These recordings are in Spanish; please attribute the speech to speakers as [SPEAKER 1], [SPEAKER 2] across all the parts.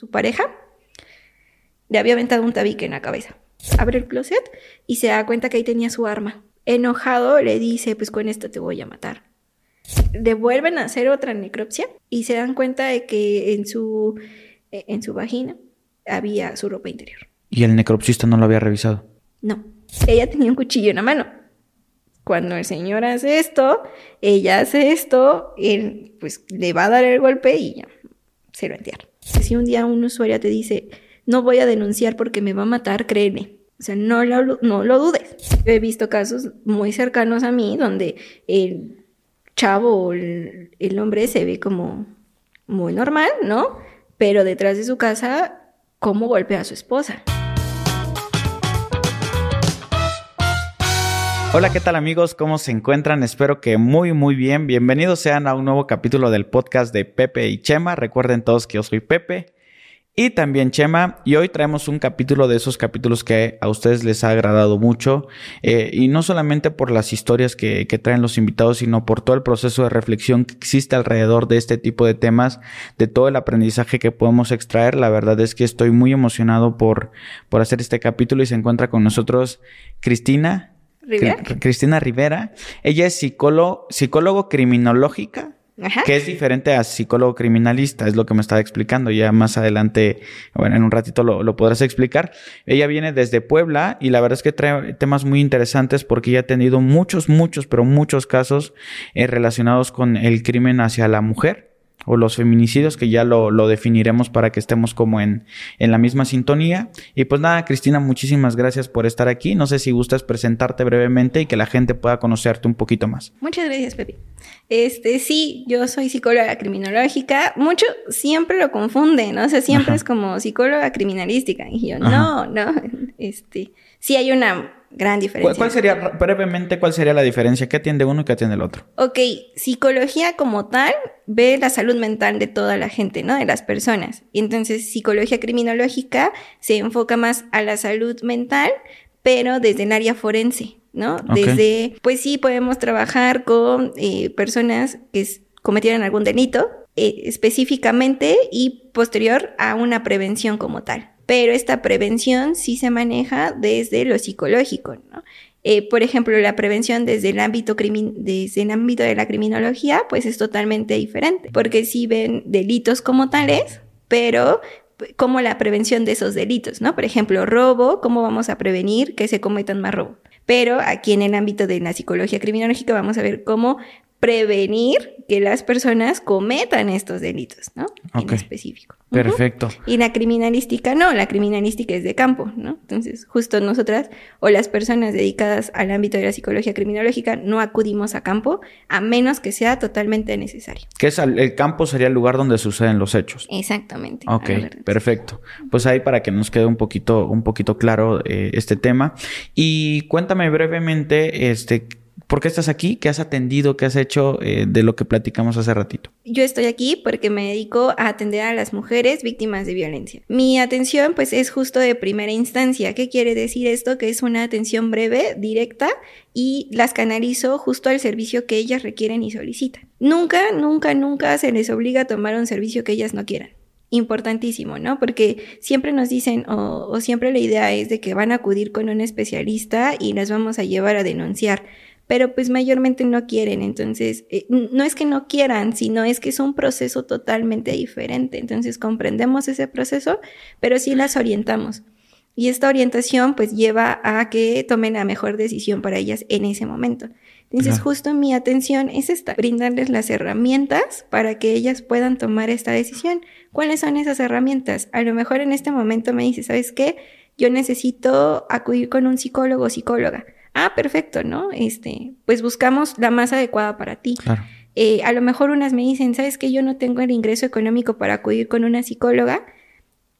[SPEAKER 1] su pareja le había aventado un tabique en la cabeza. Abre el closet y se da cuenta que ahí tenía su arma. Enojado le dice, pues con esto te voy a matar. Devuelven a hacer otra necropsia y se dan cuenta de que en su, en su vagina había su ropa interior.
[SPEAKER 2] ¿Y el necropsista no lo había revisado?
[SPEAKER 1] No, ella tenía un cuchillo en la mano. Cuando el señor hace esto, ella hace esto, él pues le va a dar el golpe y ya se lo entierra. Si un día un usuario te dice, no voy a denunciar porque me va a matar, créeme. O sea, no lo, no lo dudes. Yo he visto casos muy cercanos a mí donde el chavo o el, el hombre se ve como muy normal, ¿no? Pero detrás de su casa, ¿cómo golpea a su esposa?
[SPEAKER 2] Hola, ¿qué tal amigos? ¿Cómo se encuentran? Espero que muy, muy bien. Bienvenidos sean a un nuevo capítulo del podcast de Pepe y Chema. Recuerden todos que yo soy Pepe y también Chema. Y hoy traemos un capítulo de esos capítulos que a ustedes les ha agradado mucho. Eh, y no solamente por las historias que, que, traen los invitados, sino por todo el proceso de reflexión que existe alrededor de este tipo de temas, de todo el aprendizaje que podemos extraer. La verdad es que estoy muy emocionado por, por hacer este capítulo y se encuentra con nosotros Cristina.
[SPEAKER 1] ¿Rivera?
[SPEAKER 2] Cristina Rivera. Ella es psicólogo, psicólogo criminológica.
[SPEAKER 1] Ajá.
[SPEAKER 2] Que es diferente a psicólogo criminalista, es lo que me estaba explicando. Ya más adelante, bueno, en un ratito lo, lo, podrás explicar. Ella viene desde Puebla y la verdad es que trae temas muy interesantes porque ella ha tenido muchos, muchos, pero muchos casos eh, relacionados con el crimen hacia la mujer o los feminicidios, que ya lo, lo, definiremos para que estemos como en, en la misma sintonía. Y pues nada, Cristina, muchísimas gracias por estar aquí. No sé si gustas presentarte brevemente y que la gente pueda conocerte un poquito más.
[SPEAKER 1] Muchas gracias, Pepe. Este, sí, yo soy psicóloga criminológica. Mucho siempre lo confunden, ¿no? O sea, siempre Ajá. es como psicóloga criminalística. Y yo, Ajá. no, no, este, sí hay una gran diferencia.
[SPEAKER 2] ¿Cuál, ¿Cuál, sería, brevemente, cuál sería la diferencia? ¿Qué atiende uno y qué atiende el otro?
[SPEAKER 1] Ok, psicología como tal ve la salud mental de toda la gente, ¿no? De las personas. Y entonces, psicología criminológica se enfoca más a la salud mental, pero desde el área forense, ¿no? Okay. Desde, pues sí, podemos trabajar con eh, personas que cometieron algún delito eh, específicamente y posterior a una prevención como tal pero esta prevención sí se maneja desde lo psicológico, ¿no? Eh, por ejemplo, la prevención desde el, ámbito de la criminología, pues es totalmente diferente, porque sí ven delitos como tales, pero como la prevención de esos delitos, ¿no? Por ejemplo, robo, ¿cómo vamos a prevenir que se cometan más robo? Pero aquí en el ámbito de la psicología criminológica vamos a ver cómo prevenir que las personas cometan estos delitos, ¿no?
[SPEAKER 2] Okay.
[SPEAKER 1] En específico.
[SPEAKER 2] Perfecto.
[SPEAKER 1] Uh -huh. Y la criminalística no, la criminalística es de campo, ¿no? Entonces, justo nosotras o las personas dedicadas al ámbito de la psicología criminológica no acudimos a campo a menos que sea totalmente necesario.
[SPEAKER 2] Que es el, el campo sería el lugar donde suceden los hechos.
[SPEAKER 1] Exactamente.
[SPEAKER 2] Ok, perfecto. Pues ahí para que nos quede un poquito, un poquito claro eh, este tema. Y cuéntame brevemente, este, ¿Por qué estás aquí? ¿Qué has atendido? ¿Qué has hecho eh, de lo que platicamos hace ratito?
[SPEAKER 1] Yo estoy aquí porque me dedico a atender a las mujeres víctimas de violencia. Mi atención pues es justo de primera instancia. ¿Qué quiere decir esto? Que es una atención breve, directa y las canalizo justo al servicio que ellas requieren y solicitan. Nunca, nunca, nunca se les obliga a tomar un servicio que ellas no quieran importantísimo, ¿no? Porque siempre nos dicen, o, o, siempre la idea es de que van a acudir con un especialista y las vamos a llevar a denunciar pero pues mayormente no quieren, entonces eh, no es que no quieran, sino es que es un proceso totalmente diferente, entonces comprendemos ese proceso, pero sí las orientamos. Y esta orientación pues lleva a que tomen la mejor decisión para ellas en ese momento. Entonces claro. justo mi atención es esta, brindarles las herramientas para que ellas puedan tomar esta decisión. ¿Cuáles son esas herramientas? A lo mejor en este momento me dice, ¿sabes qué? Yo necesito acudir con un psicólogo o psicóloga. Ah, perfecto, ¿no? Este, pues buscamos la más adecuada para ti.
[SPEAKER 2] Claro.
[SPEAKER 1] Eh, a lo mejor unas me dicen, ¿sabes que yo no tengo el ingreso económico para acudir con una psicóloga?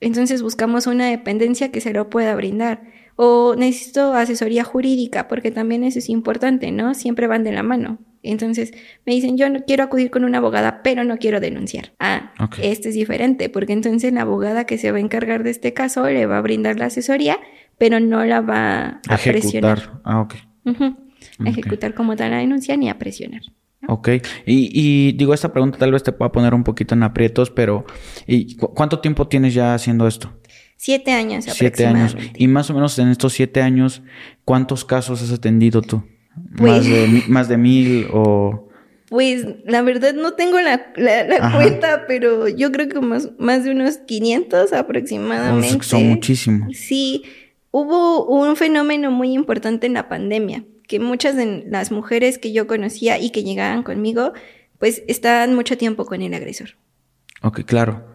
[SPEAKER 1] Entonces buscamos una dependencia que se lo pueda brindar. O necesito asesoría jurídica, porque también eso es importante, ¿no? Siempre van de la mano. Entonces me dicen, yo no quiero acudir con una abogada, pero no quiero denunciar. Ah, este es diferente, porque entonces la abogada que se va a encargar de este caso le va a brindar la asesoría, pero no la va a
[SPEAKER 2] Ejecutar.
[SPEAKER 1] presionar.
[SPEAKER 2] Ah, ok.
[SPEAKER 1] A ejecutar como tal la denuncia ni a presionar.
[SPEAKER 2] Ok, y, y, digo, esta pregunta tal vez te pueda poner un poquito en aprietos, pero ¿y cuánto tiempo tienes ya haciendo esto?
[SPEAKER 1] Siete años
[SPEAKER 2] Siete años. Y más o menos en estos siete años, ¿cuántos casos has atendido tú?
[SPEAKER 1] Pues
[SPEAKER 2] ¿Más, de, más de mil o...?
[SPEAKER 1] Pues la verdad no tengo la, la, la cuenta, pero yo creo que más, más de unos 500 aproximadamente.
[SPEAKER 2] Son muchísimos.
[SPEAKER 1] Sí, hubo un fenómeno muy importante en la pandemia que muchas de las mujeres que yo conocía y que llegaban conmigo, pues estaban mucho tiempo con el agresor.
[SPEAKER 2] Ok, claro.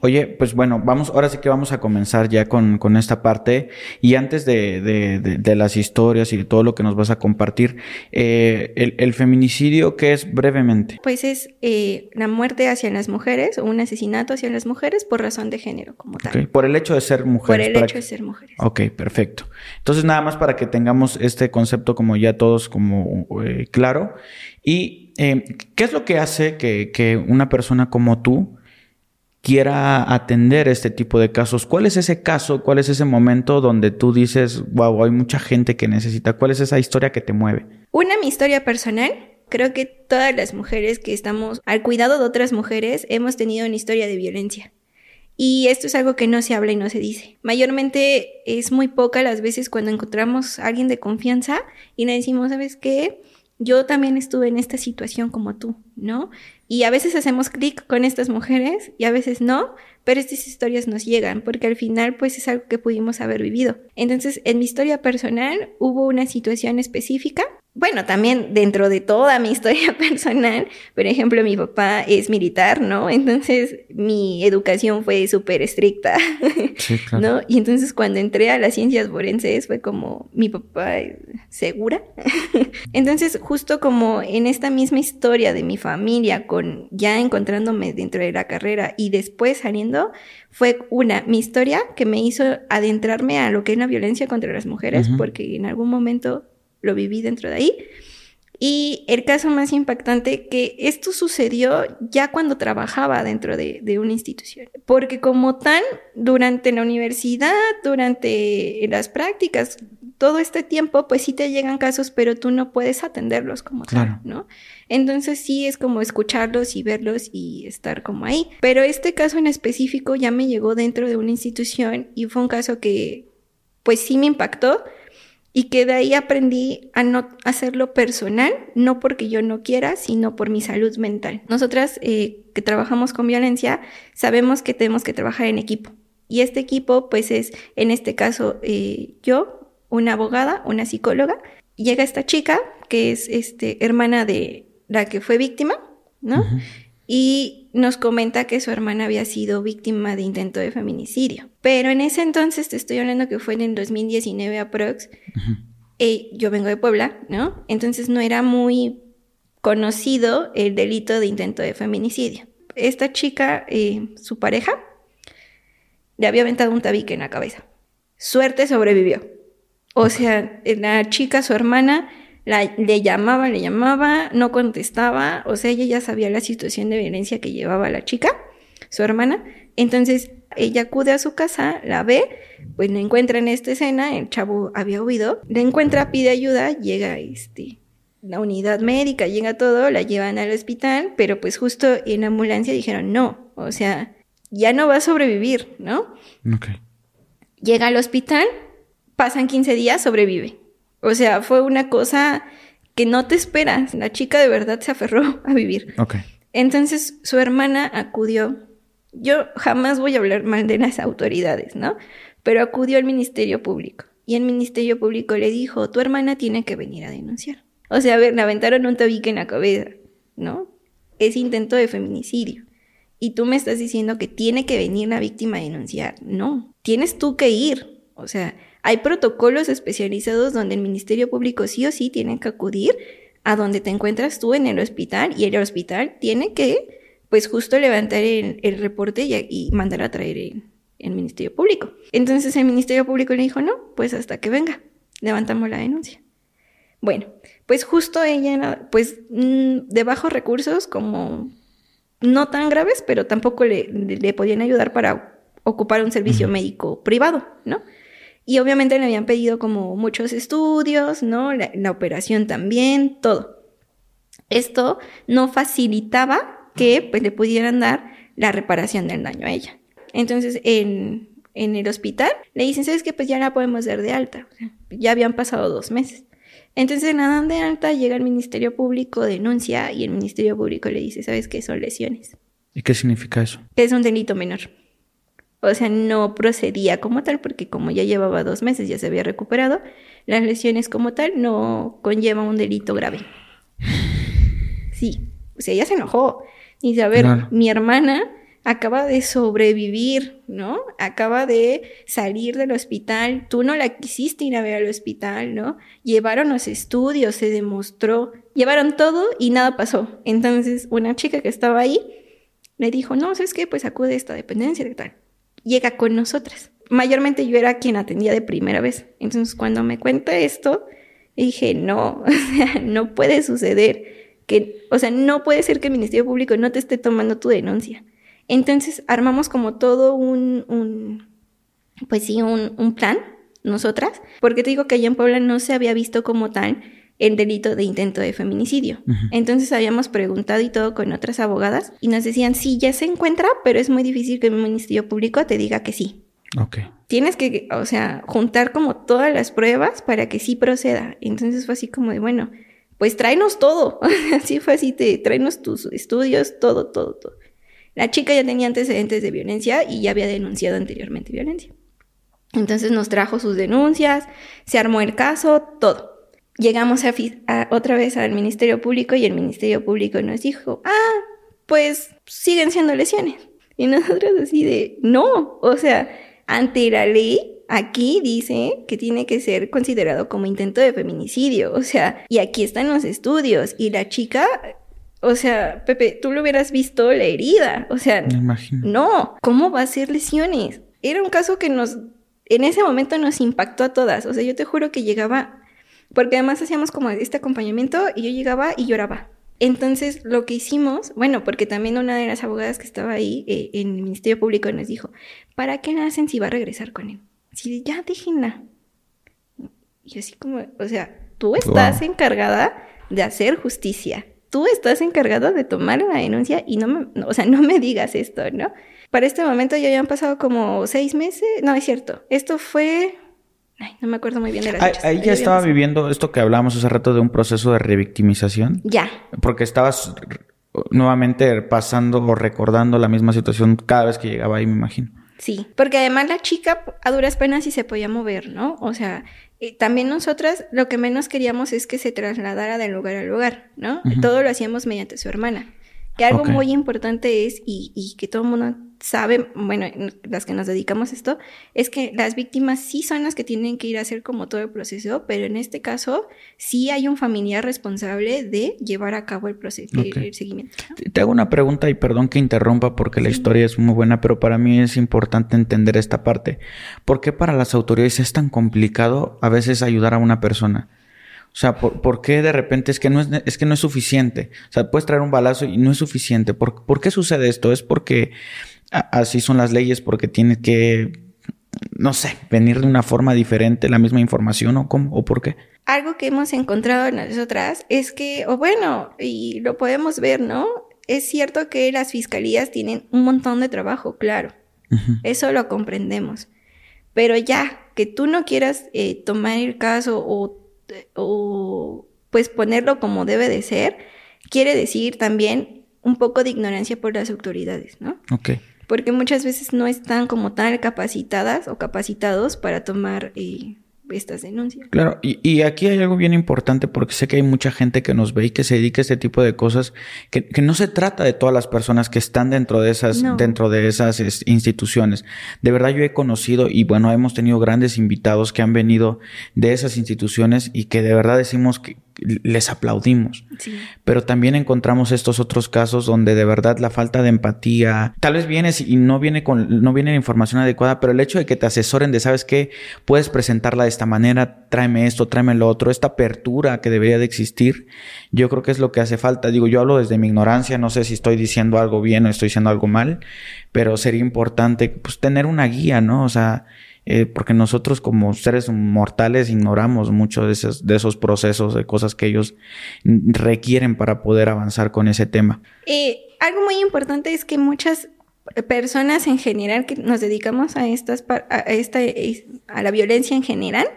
[SPEAKER 2] Oye, pues bueno, vamos, ahora sí que vamos a comenzar ya con, con esta parte. Y antes de, de, de, de, las historias y de todo lo que nos vas a compartir, eh, el, el, feminicidio, ¿qué es brevemente?
[SPEAKER 1] Pues es eh, la muerte hacia las mujeres o un asesinato hacia las mujeres por razón de género, como tal.
[SPEAKER 2] Okay. Por el hecho de ser mujeres.
[SPEAKER 1] Por el hecho de ser mujeres.
[SPEAKER 2] Ok, perfecto. Entonces, nada más para que tengamos este concepto como ya todos como eh, claro. Y, eh, ¿qué es lo que hace que, que una persona como tú quiera atender este tipo de casos. ¿Cuál es ese caso? ¿Cuál es ese momento donde tú dices, wow, hay mucha gente que necesita? ¿Cuál es esa historia que te mueve?
[SPEAKER 1] Una, mi historia personal. Creo que todas las mujeres que estamos al cuidado de otras mujeres hemos tenido una historia de violencia. Y esto es algo que no se habla y no se dice. Mayormente es muy poca las veces cuando encontramos a alguien de confianza y le decimos, ¿sabes qué? Yo también estuve en esta situación como tú, ¿no? Y a veces hacemos clic con estas mujeres y a veces no, pero estas historias nos llegan porque al final pues es algo que pudimos haber vivido. Entonces, en mi historia personal hubo una situación específica bueno, también dentro de toda mi historia personal, por ejemplo, mi papá es militar, ¿no? Entonces mi educación fue súper estricta,
[SPEAKER 2] sí, claro.
[SPEAKER 1] ¿no? Y entonces cuando entré a las ciencias forenses fue como, mi papá, ¿segura? entonces justo como en esta misma historia de mi familia, con ya encontrándome dentro de la carrera y después saliendo, fue una, mi historia que me hizo adentrarme a lo que es la violencia contra las mujeres, uh -huh. porque en algún momento lo viví dentro de ahí. Y el caso más impactante que esto sucedió ya cuando trabajaba dentro de, de, una institución. Porque como tal, durante la universidad, durante las prácticas, todo este tiempo, pues sí te llegan casos, pero tú no puedes atenderlos como
[SPEAKER 2] claro.
[SPEAKER 1] tal, ¿no? Entonces sí es como escucharlos y verlos y estar como ahí. Pero este caso en específico ya me llegó dentro de una institución y fue un caso que pues sí me impactó y que de ahí aprendí a no hacerlo personal, no porque yo no quiera, sino por mi salud mental. Nosotras eh, que trabajamos con violencia sabemos que tenemos que trabajar en equipo. Y este equipo, pues es, en este caso, eh, yo, una abogada, una psicóloga, llega esta chica, que es este, hermana de la que fue víctima, ¿no? Uh -huh. Y nos comenta que su hermana había sido víctima de intento de feminicidio. Pero en ese entonces, te estoy hablando que fue en el 2019 aprox, uh -huh. eh, yo vengo de Puebla, ¿no? Entonces no era muy conocido el delito de intento de feminicidio. Esta chica, eh, su pareja, le había aventado un tabique en la cabeza. Suerte sobrevivió. O sea, la chica, su hermana, la, le llamaba, le llamaba, no contestaba, o sea, ella ya sabía la situación de violencia que llevaba la chica, su hermana, entonces ella acude a su casa, la ve, pues la encuentra en esta escena, el chavo había huido, la encuentra, pide ayuda, llega este, la unidad médica, llega todo, la llevan al hospital, pero pues justo en la ambulancia dijeron no, o sea, ya no va a sobrevivir, ¿no?
[SPEAKER 2] Okay.
[SPEAKER 1] Llega al hospital, pasan 15 días, sobrevive. O sea, fue una cosa que no te esperas. La chica de verdad se aferró a vivir.
[SPEAKER 2] Okay.
[SPEAKER 1] Entonces su hermana acudió. Yo jamás voy a hablar mal de las autoridades, ¿no? Pero acudió al Ministerio Público. Y el Ministerio Público le dijo, tu hermana tiene que venir a denunciar. O sea, a ver, le aventaron un tabique en la cabeza, ¿no? Es intento de feminicidio. Y tú me estás diciendo que tiene que venir la víctima a denunciar. No, tienes tú que ir. O sea, hay protocolos especializados donde el Ministerio Público sí o sí tiene que acudir a donde te encuentras tú en el hospital y el hospital tiene que, pues justo levantar el, reporte y, mandar a traer el, el Ministerio Público. Entonces el Ministerio Público le dijo, no, pues hasta que venga, levantamos la denuncia. Bueno, pues justo ella pues, mm, de bajos recursos, como no tan graves, pero tampoco le, le podían ayudar para ocupar un servicio médico privado, ¿no? Y obviamente le habían pedido como muchos estudios, ¿no? La, operación también, todo. Esto no facilitaba que pues, le pudieran dar la reparación del daño a ella. Entonces, en, en el hospital le dicen, ¿sabes qué? Pues ya la podemos dar de alta. ya habían pasado dos meses. Entonces la dan de alta, llega el Ministerio Público, denuncia y el Ministerio Público le dice, ¿sabes qué? Son lesiones.
[SPEAKER 2] ¿Y qué significa eso?
[SPEAKER 1] Es un delito menor. O sea, no procedía como tal porque como ya llevaba dos meses, ya se había recuperado, las lesiones como tal no conllevan un delito grave. Sí, o sea, ella se enojó. Dice, a ver, mi hermana acaba de sobrevivir, ¿no? Acaba de salir del hospital, tú no la quisiste ir a ver al hospital, ¿no? Llevaron los estudios, se demostró, llevaron todo y nada pasó. Entonces, una chica que estaba ahí le dijo, no, ¿sabes qué? Pues acude a esta dependencia de tal. Llega con nosotras. Mayormente yo era quien atendía de primera vez. Entonces, cuando me cuenta esto, dije, no, o sea, no puede suceder. Que, o sea, no puede ser que el Ministerio Público no te esté tomando tu denuncia. Entonces armamos como todo un, pues sí, un, plan, nosotras, porque te digo que allá en Puebla no se había visto como tal el delito de intento de feminicidio. Entonces habíamos preguntado y todo con otras abogadas y nos decían, sí, ya se encuentra, pero es muy difícil que el Ministerio Público te diga que sí.
[SPEAKER 2] Ok.
[SPEAKER 1] Tienes que, o sea, juntar como todas las pruebas para que sí proceda. Entonces fue así como de, bueno, pues tráenos todo. así fue así, te, tráenos tus estudios, todo, todo, todo. La chica ya tenía antecedentes de violencia y ya había denunciado anteriormente violencia. Entonces nos trajo sus denuncias, se armó el caso, todo. Llegamos a, otra vez al Ministerio Público y el Ministerio Público nos dijo, ah, pues siguen siendo lesiones. Y nosotros así de, no, o sea, ante la ley, aquí dice que tiene que ser considerado como intento de feminicidio, o sea, y aquí están los estudios, y la chica o sea, Pepe, tú lo hubieras visto la herida. O sea, no, ¿cómo va a ser lesiones? Era un caso que nos, en ese momento nos impactó a todas. O sea, yo te juro que llegaba, porque además hacíamos como este acompañamiento y yo llegaba y lloraba. Entonces, lo que hicimos, bueno, porque también una de las abogadas que estaba ahí eh, en el Ministerio Público nos dijo, ¿para qué nacen si va a regresar con él? Así ya déjenla. Y así como, o sea, tú estás encargada de hacer justicia tú estás encargado de tomar una denuncia y no me, o sea, no me digas esto, ¿no? Para este momento ya habían pasado como seis meses, no es cierto, esto fue, ay, no me acuerdo muy bien de las
[SPEAKER 2] fechas. Ahí ya estaba viviendo esto que hablábamos hace rato de un proceso de revictimización.
[SPEAKER 1] Ya.
[SPEAKER 2] Porque estabas nuevamente pasando o recordando la misma situación cada vez que llegaba ahí, me imagino.
[SPEAKER 1] Sí, porque además la chica a duras penas sí se podía mover, ¿no? O sea, también nosotras lo que menos queríamos es que se trasladara de lugar a lugar, ¿no? Todo lo hacíamos mediante su hermana. Que algo muy importante es, y, y que todo el mundo sabe, bueno, las que nos dedicamos a esto, es que las víctimas sí son las que tienen que ir a hacer como todo el proceso, pero en este caso sí hay un familiar responsable de llevar a cabo el proceso, el, seguimiento.
[SPEAKER 2] Te hago una pregunta y perdón que interrumpa porque la historia es muy buena, pero para mí es importante entender esta parte. ¿Por qué para las autoridades es tan complicado a veces ayudar a una persona? O sea, ¿por, qué de repente es que, no es, es, que no es suficiente? O sea, puedes traer un balazo y no es suficiente. ¿Por, ¿por qué sucede esto? ¿Es porque así son las leyes porque tiene que, no sé, venir de una forma diferente la misma información o cómo o por qué.
[SPEAKER 1] Algo que hemos encontrado nosotras es que, o bueno, y lo podemos ver, ¿no? Es cierto que las fiscalías tienen un montón de trabajo, claro. Eso lo comprendemos. Pero ya, que tú no quieras eh, tomar el caso o, o pues ponerlo como debe de ser, quiere decir también un poco de ignorancia por las autoridades, ¿no?
[SPEAKER 2] Ok
[SPEAKER 1] porque muchas veces no están como tal capacitadas o capacitados para tomar eh, estas denuncias.
[SPEAKER 2] Claro, y, aquí hay algo bien importante porque sé que hay mucha gente que nos ve y que se dedica a este tipo de cosas, que, no se trata de todas las personas que están dentro de esas, dentro de esas instituciones. De verdad yo he conocido y bueno, hemos tenido grandes invitados que han venido de esas instituciones y que de verdad decimos que les aplaudimos. Pero también encontramos estos otros casos donde de verdad la falta de empatía, tal vez vienes y no viene con, no viene la información adecuada, pero el hecho de que te asesoren de, sabes qué, puedes presentarla de esta manera, tráeme esto, tráeme lo otro, esta apertura que debería de existir, yo creo que es lo que hace falta. Digo, yo hablo desde mi ignorancia, no sé si estoy diciendo algo bien o estoy diciendo algo mal, pero sería importante pues tener una guía, ¿no? O sea, eh, porque nosotros como seres mortales ignoramos mucho de esos, de esos procesos, de cosas que ellos requieren para poder avanzar con ese tema.
[SPEAKER 1] Eh, algo muy importante es que muchas personas en general que nos dedicamos a estas a esta a la violencia en general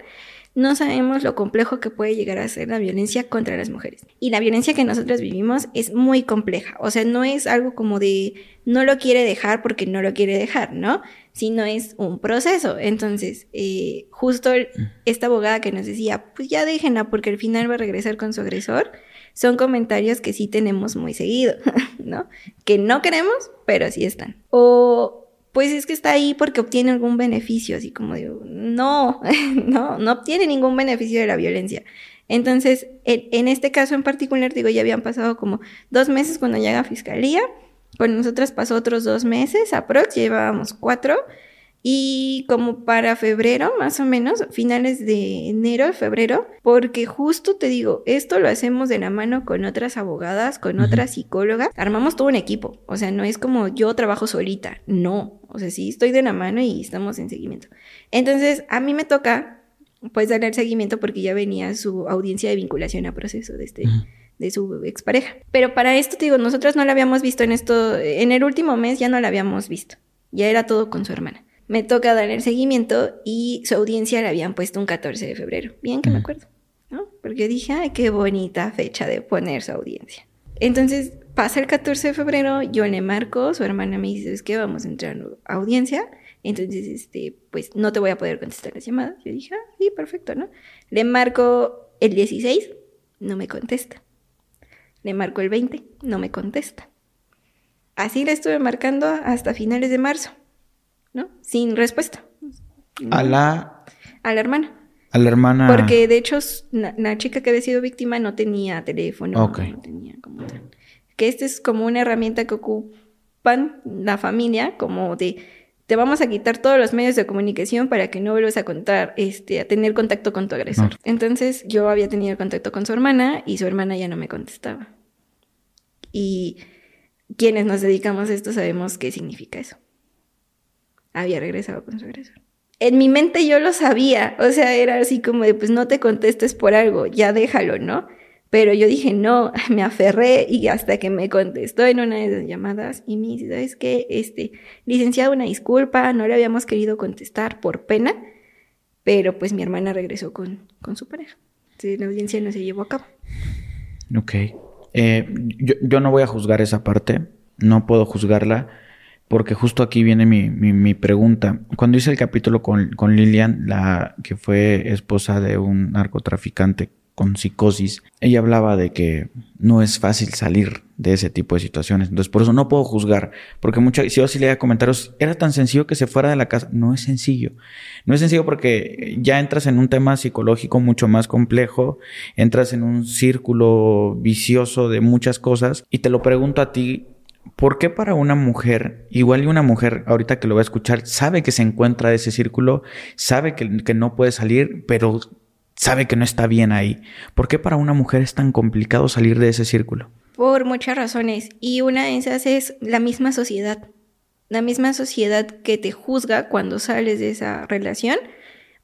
[SPEAKER 1] no sabemos lo complejo que puede llegar a ser la violencia contra las mujeres. Y la violencia que nosotros vivimos es muy compleja. O sea, no es algo como de no lo quiere dejar porque no lo quiere dejar, ¿no? Sino es un proceso. Entonces, eh, justo esta abogada que nos decía, pues ya déjenla porque al final va a regresar con su agresor, son comentarios que sí tenemos muy seguido, ¿no? Que no queremos, pero sí están. O pues es que está ahí porque obtiene algún beneficio, así como digo, no, no, no obtiene ningún beneficio de la violencia. Entonces, en, este caso en particular, digo, ya habían pasado como dos meses cuando llega fiscalía, con nosotras pasó otros dos meses, aprox, llevábamos cuatro, y como para febrero, más o menos, finales de enero, febrero, porque justo te digo, esto lo hacemos de la mano con otras abogadas, con otras psicólogas, armamos todo un equipo, o sea, no es como yo trabajo solita, no, o sea, sí estoy de la mano y estamos en seguimiento. Entonces, a mí me toca, pues, darle el seguimiento porque ya venía su audiencia de vinculación a proceso de este... de su expareja. Pero para esto, te digo, nosotros no la habíamos visto en esto, en el último mes ya no la habíamos visto, ya era todo con su hermana me toca dar el seguimiento y su audiencia la habían puesto un 14 de febrero. Bien que me acuerdo, ¿no? Porque dije, ay, qué bonita fecha de poner su audiencia. Entonces pasa el 14 de febrero, yo le marco, su hermana me dice, es que vamos a entrar a audiencia. Entonces, este, pues no te voy a poder contestar las llamadas. Yo dije, ah, sí, perfecto, ¿no? Le marco el 16, no me contesta. Le marco el 20, no me contesta. Así le estuve marcando hasta finales de marzo. ¿No? Sin respuesta.
[SPEAKER 2] A la...
[SPEAKER 1] A la hermana.
[SPEAKER 2] A la hermana.
[SPEAKER 1] Porque de hecho la, chica que había sido víctima no tenía teléfono. No tenía como Que esta es como una herramienta que ocupan la familia, como de te vamos a quitar todos los medios de comunicación para que no vuelvas a contar, este, a tener contacto con tu agresor. Entonces yo había tenido contacto con su hermana y su hermana ya no me contestaba. Y quienes nos dedicamos a esto sabemos qué significa eso había regresado con su agresor. En mi mente yo lo sabía, o sea, era así como de, pues no te contestes por algo, ya déjalo, ¿no? Pero yo dije, no, me aferré y hasta que me contestó en una de las llamadas y me dice, ¿sabes qué? Este, licenciado, una disculpa, no le habíamos querido contestar por pena, pero pues mi hermana regresó con, con su pareja. Entonces la audiencia no se llevó a cabo.
[SPEAKER 2] Ok. Eh, yo, yo no voy a juzgar esa parte, no puedo juzgarla porque justo aquí viene mi, mi, pregunta. Cuando hice el capítulo con, con, Lilian, la que fue esposa de un narcotraficante con psicosis, ella hablaba de que no es fácil salir de ese tipo de situaciones. Entonces, por eso no puedo juzgar, porque mucho, si yo sí leía comentarios, era tan sencillo que se fuera de la casa. No es sencillo. No es sencillo porque ya entras en un tema psicológico mucho más complejo, entras en un círculo vicioso de muchas cosas, y te lo pregunto a ti, ¿Por qué para una mujer, igual y una mujer ahorita que lo va a escuchar, sabe que se encuentra en ese círculo, sabe que, no puede salir, pero sabe que no está bien ahí? ¿Por qué para una mujer es tan complicado salir de ese círculo?
[SPEAKER 1] Por muchas razones. Y una de esas es la misma sociedad. La misma sociedad que te juzga cuando sales de esa relación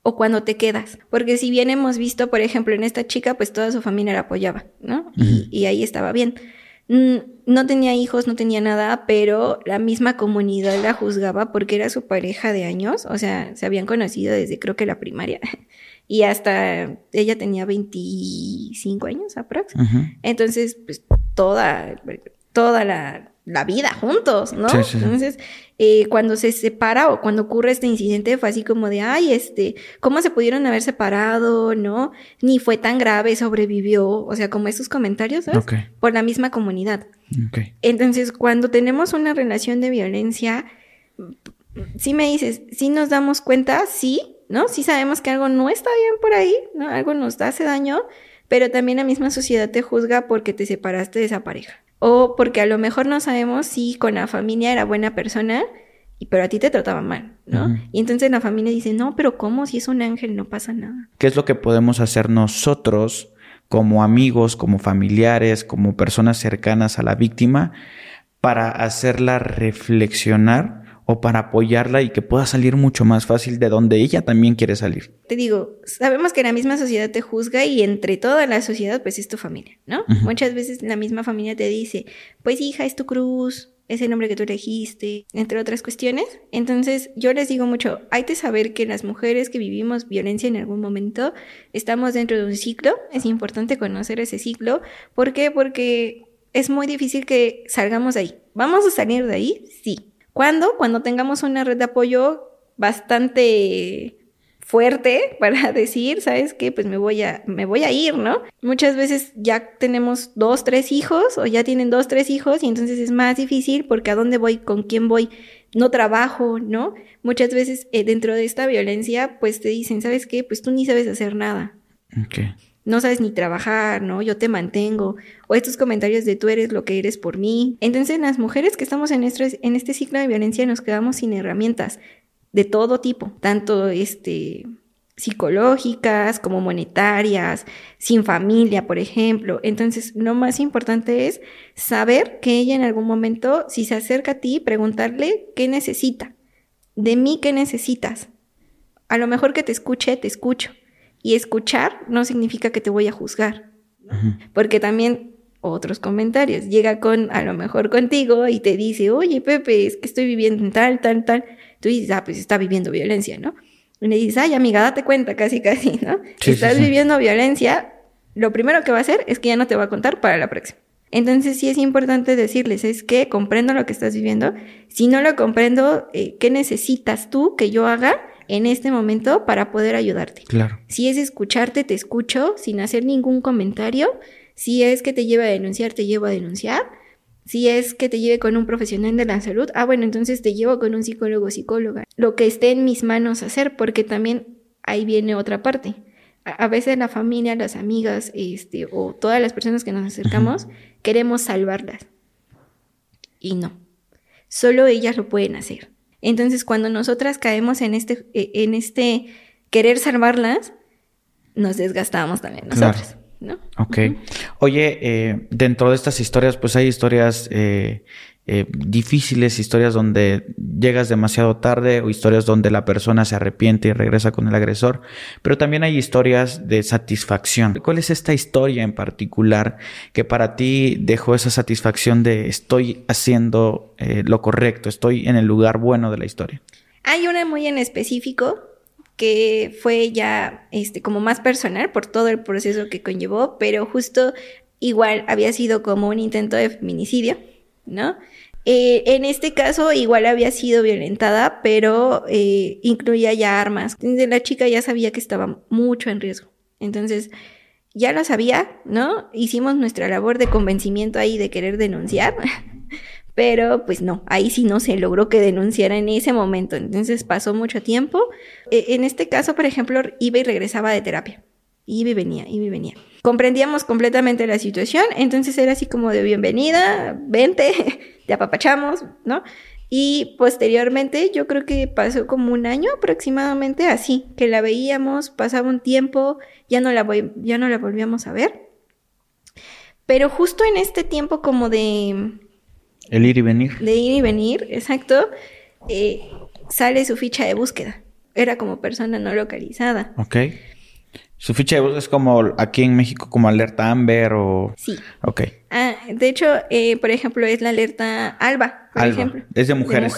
[SPEAKER 1] o cuando te quedas. Porque si bien hemos visto, por ejemplo, en esta chica, pues toda su familia la apoyaba, ¿no? y ahí estaba bien. No tenía hijos, no tenía nada, pero la misma comunidad la juzgaba porque era su pareja de años, o sea, se habían conocido desde creo que la primaria. Y hasta ella tenía 25 años aprox. Entonces, pues toda, toda la, la vida juntos, ¿no? Entonces, eh, cuando se separa o cuando ocurre este incidente fue así como de, ay, este, ¿cómo se pudieron haber separado? ¿No? Ni fue tan grave, sobrevivió, o sea, como esos comentarios, ¿sabes? Por la misma comunidad. Entonces, cuando tenemos una relación de violencia, si me dices, si nos damos cuenta, sí, ¿no? Sí sabemos que algo no está bien por ahí, ¿no? Algo nos hace daño, pero también la misma sociedad te juzga porque te separaste de esa pareja. O porque a lo mejor no sabemos si con la familia era buena persona, pero a ti te trataba mal, ¿no? Y entonces la familia dice, no, pero ¿cómo? Si es un ángel, no pasa nada.
[SPEAKER 2] ¿Qué es lo que podemos hacer nosotros como amigos, como familiares, como personas cercanas a la víctima para hacerla reflexionar o para apoyarla y que pueda salir mucho más fácil de donde ella también quiere salir.
[SPEAKER 1] Te digo, sabemos que la misma sociedad te juzga y entre toda la sociedad pues es tu familia, ¿no? Muchas veces la misma familia te dice, pues hija, es tu cruz, es el nombre que tú elegiste, entre otras cuestiones. Entonces yo les digo mucho, hay que saber que las mujeres que vivimos violencia en algún momento estamos dentro de un ciclo, es importante conocer ese ciclo. ¿Por qué? Porque es muy difícil que salgamos de ahí. ¿Vamos a salir de ahí? Sí. ¿Cuándo? Cuando tengamos una red de apoyo bastante fuerte para decir, ¿sabes qué? Pues me voy a, me voy a ir, ¿no? Muchas veces ya tenemos dos, tres hijos o ya tienen dos, tres hijos y entonces es más difícil porque a dónde voy, con quién voy, no trabajo, ¿no? Muchas veces eh, dentro de esta violencia pues te dicen, ¿sabes qué? Pues tú ni sabes hacer nada.
[SPEAKER 2] Okay.
[SPEAKER 1] No sabes ni trabajar, ¿no? Yo te mantengo. O estos comentarios de tú eres lo que eres por mí. Entonces las mujeres que estamos en este, en este ciclo de violencia nos quedamos sin herramientas de todo tipo, tanto este, psicológicas como monetarias, sin familia, por ejemplo. Entonces, lo más importante es saber que ella en algún momento, si se acerca a ti, preguntarle qué necesita. De mí, ¿qué necesitas? A lo mejor que te escuche, te escucho. Y escuchar no significa que te voy a juzgar, porque también otros comentarios. Llega con, a lo mejor contigo y te dice, oye Pepe, es que estoy viviendo en tal, tal, tal. Tú dices, ah, pues está viviendo violencia, ¿no? Y le dices, ay amiga, date cuenta, casi, casi, ¿no? Si estás viviendo violencia, lo primero que va a hacer es que ya no te va a contar para la próxima. Entonces sí es importante decirles, es que comprendo lo que estás viviendo. Si no lo comprendo, eh, ¿qué necesitas tú que yo haga? En este momento para poder ayudarte.
[SPEAKER 2] Claro.
[SPEAKER 1] Si es escucharte, te escucho sin hacer ningún comentario. Si es que te lleva a denunciar, te llevo a denunciar. Si es que te lleve con un profesional de la salud, ah, bueno, entonces te llevo con un psicólogo o psicóloga. Lo que esté en mis manos hacer, porque también ahí viene otra parte. A, veces la familia, las amigas, este, o todas las personas que nos acercamos, queremos salvarlas. Y no. Solo ellas lo pueden hacer. Entonces, cuando nosotras caemos en este, e, en este querer salvarlas, nos desgastamos también nosotras. ¿no?
[SPEAKER 2] Ok. Oye, eh, dentro de estas historias, pues hay historias eh, eh, difíciles, historias donde llegas demasiado tarde o historias donde la persona se arrepiente y regresa con el agresor, pero también hay historias de satisfacción. ¿Cuál es esta historia en particular que para ti dejó esa satisfacción de estoy haciendo eh, lo correcto, estoy en el lugar bueno de la historia?
[SPEAKER 1] Hay una muy en específico que fue ya este como más personal por todo el proceso que conllevó, pero justo igual había sido como un intento de feminicidio ¿no? Eh, en este caso igual había sido violentada, pero eh, incluía ya armas. La chica ya sabía que estaba mucho en riesgo. Entonces, ya lo sabía, ¿no? Hicimos nuestra labor de convencimiento ahí de querer denunciar, pero pues no, ahí sí no se logró que denunciara en ese momento. Entonces pasó mucho tiempo. Eh, en este caso, por ejemplo, iba y regresaba de terapia. Iba y venía, iba y venía comprendíamos completamente la situación, entonces era así como de bienvenida, vente, te apapachamos, ¿no? Y posteriormente yo creo que pasó como un año aproximadamente así, que la veíamos, pasaba un tiempo, ya no la, voy, ya no la volvíamos a ver. Pero justo en este tiempo como de...
[SPEAKER 2] El ir y venir.
[SPEAKER 1] De ir y venir, exacto, eh, sale su ficha de búsqueda. Era como persona no localizada.
[SPEAKER 2] Ok. Su ficha de búsqueda es como aquí en México, como alerta Amber o.
[SPEAKER 1] Sí.
[SPEAKER 2] Ok.
[SPEAKER 1] Ah, de hecho, eh, por ejemplo, es la alerta Alba, por ejemplo.
[SPEAKER 2] Es de mujeres.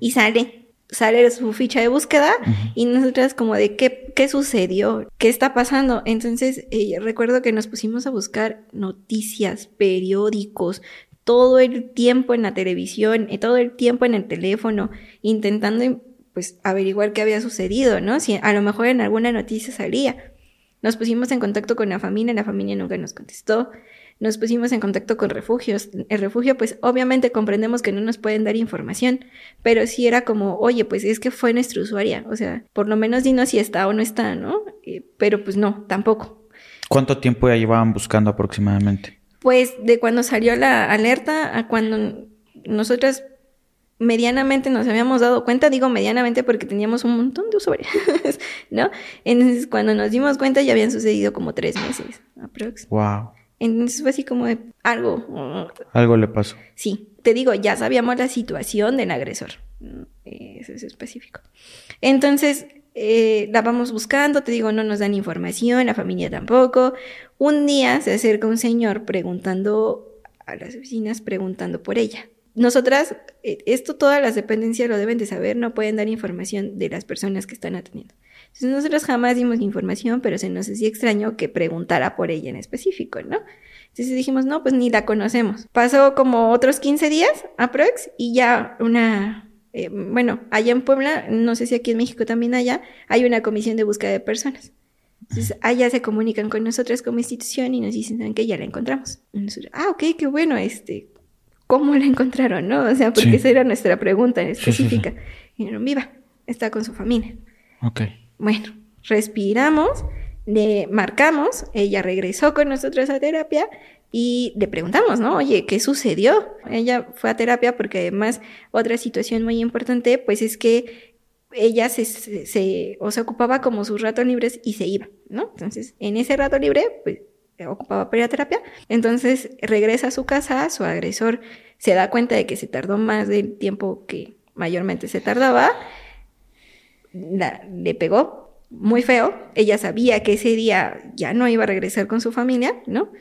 [SPEAKER 1] Y sale. Sale su ficha de búsqueda y nosotras como de qué, qué sucedió, qué está pasando. Entonces, eh, recuerdo que nos pusimos a buscar noticias, periódicos, todo el tiempo en la televisión, y todo el tiempo en el teléfono, intentando pues averiguar qué había sucedido, ¿no? Si a lo mejor en alguna noticia salía. Nos pusimos en contacto con la familia, la familia nunca nos contestó. Nos pusimos en contacto con refugios. El refugio, pues obviamente comprendemos que no nos pueden dar información, pero sí era como, oye, pues es que fue nuestra usuaria, o sea, por lo menos dinos si está o no está, ¿no? Eh, pero pues no, tampoco.
[SPEAKER 2] ¿Cuánto tiempo ya llevaban buscando aproximadamente?
[SPEAKER 1] Pues de cuando salió la alerta a cuando nosotras medianamente nos habíamos dado cuenta, digo medianamente porque teníamos un montón de usuarios, ¿no? Entonces cuando nos dimos cuenta ya habían sucedido como tres meses, aprox.
[SPEAKER 2] Wow.
[SPEAKER 1] Entonces fue así como de algo.
[SPEAKER 2] Algo le pasó.
[SPEAKER 1] Sí, te digo, ya sabíamos la situación del agresor. Eso es específico. Entonces, eh, la vamos buscando, te digo, no nos dan información, la familia tampoco. Un día se acerca un señor preguntando a las oficinas, preguntando por ella. Nosotras, eh, esto todas las dependencias lo deben de saber, no pueden dar información de las personas que están atendiendo. Entonces nosotros jamás dimos información, pero se nos hacía extraño que preguntara por ella en específico, ¿no? Entonces dijimos, no, pues ni la conocemos. Pasó como otros 15 días, aprox, y ya una, eh, bueno, allá en Puebla, no sé si aquí en México también haya, hay una comisión de búsqueda de personas. Entonces, allá se comunican con nosotros como institución y nos dicen que ya la encontramos. ah, ok, qué bueno, este, ¿cómo la encontraron, no? O sea, porque esa era nuestra pregunta específica. Y dijeron, viva, está con su familia.
[SPEAKER 2] Ok.
[SPEAKER 1] Bueno, respiramos, le marcamos, ella regresó con nosotros a terapia y le preguntamos, ¿no? Oye, ¿qué sucedió? Ella fue a terapia porque además otra situación muy importante, pues es que ella se, se, o se ocupaba como sus ratos libres y se iba, ¿no? Entonces, en ese rato libre, pues ocupaba para terapia. Entonces regresa a su casa, su agresor se da cuenta de que se tardó más del tiempo que mayormente se tardaba le pegó muy feo. Ella sabía que ese día ya no iba a regresar con su familia, ¿no?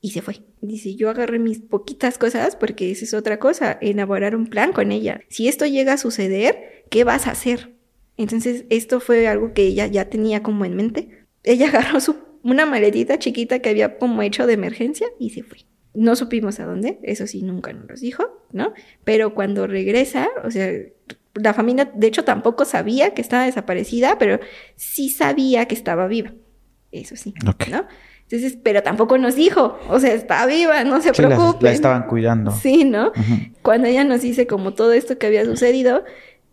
[SPEAKER 1] Y se fue. Dice, yo agarré mis poquitas cosas porque esa es otra cosa, elaborar un plan con ella. Si esto llega a suceder, ¿qué vas a hacer? Entonces, esto fue algo que ella ya tenía como en mente. Ella agarró su, una maletita chiquita que había como hecho de emergencia y se fue. No supimos a dónde, eso sí, nunca nos dijo, ¿no? Pero cuando regresa, o sea, la familia, de hecho, tampoco sabía que estaba desaparecida, pero sí sabía que estaba viva. Eso sí, ¿no? Entonces, pero tampoco nos dijo, o sea, está viva, no se sí, preocupen.
[SPEAKER 2] La, estaban cuidando.
[SPEAKER 1] Sí, ¿no? Cuando ella nos dice como todo esto que había sucedido,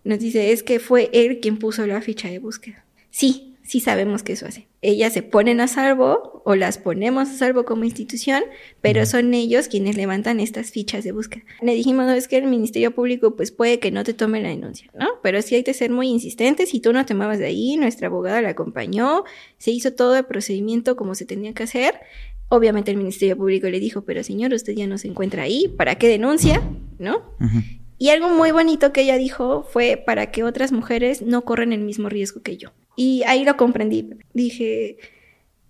[SPEAKER 1] nos dice, es que fue él quien puso la ficha de búsqueda. Sí, sí sabemos que eso hace. Ellas se ponen a salvo o las ponemos a salvo como institución, pero son ellos quienes levantan estas fichas de búsqueda. Le dijimos, no, es que el Ministerio Público pues puede que no te tome la denuncia, ¿no? Pero sí hay que ser muy insistentes. Si tú no te muevas de ahí, nuestra abogada la acompañó, se hizo todo el procedimiento como se tenía que hacer. Obviamente el Ministerio Público le dijo, pero señor, usted ya no se encuentra ahí, ¿para qué denuncia? ¿No? Y algo muy bonito que ella dijo fue para que otras mujeres no corran el mismo riesgo que yo. Y ahí lo comprendí. Dije,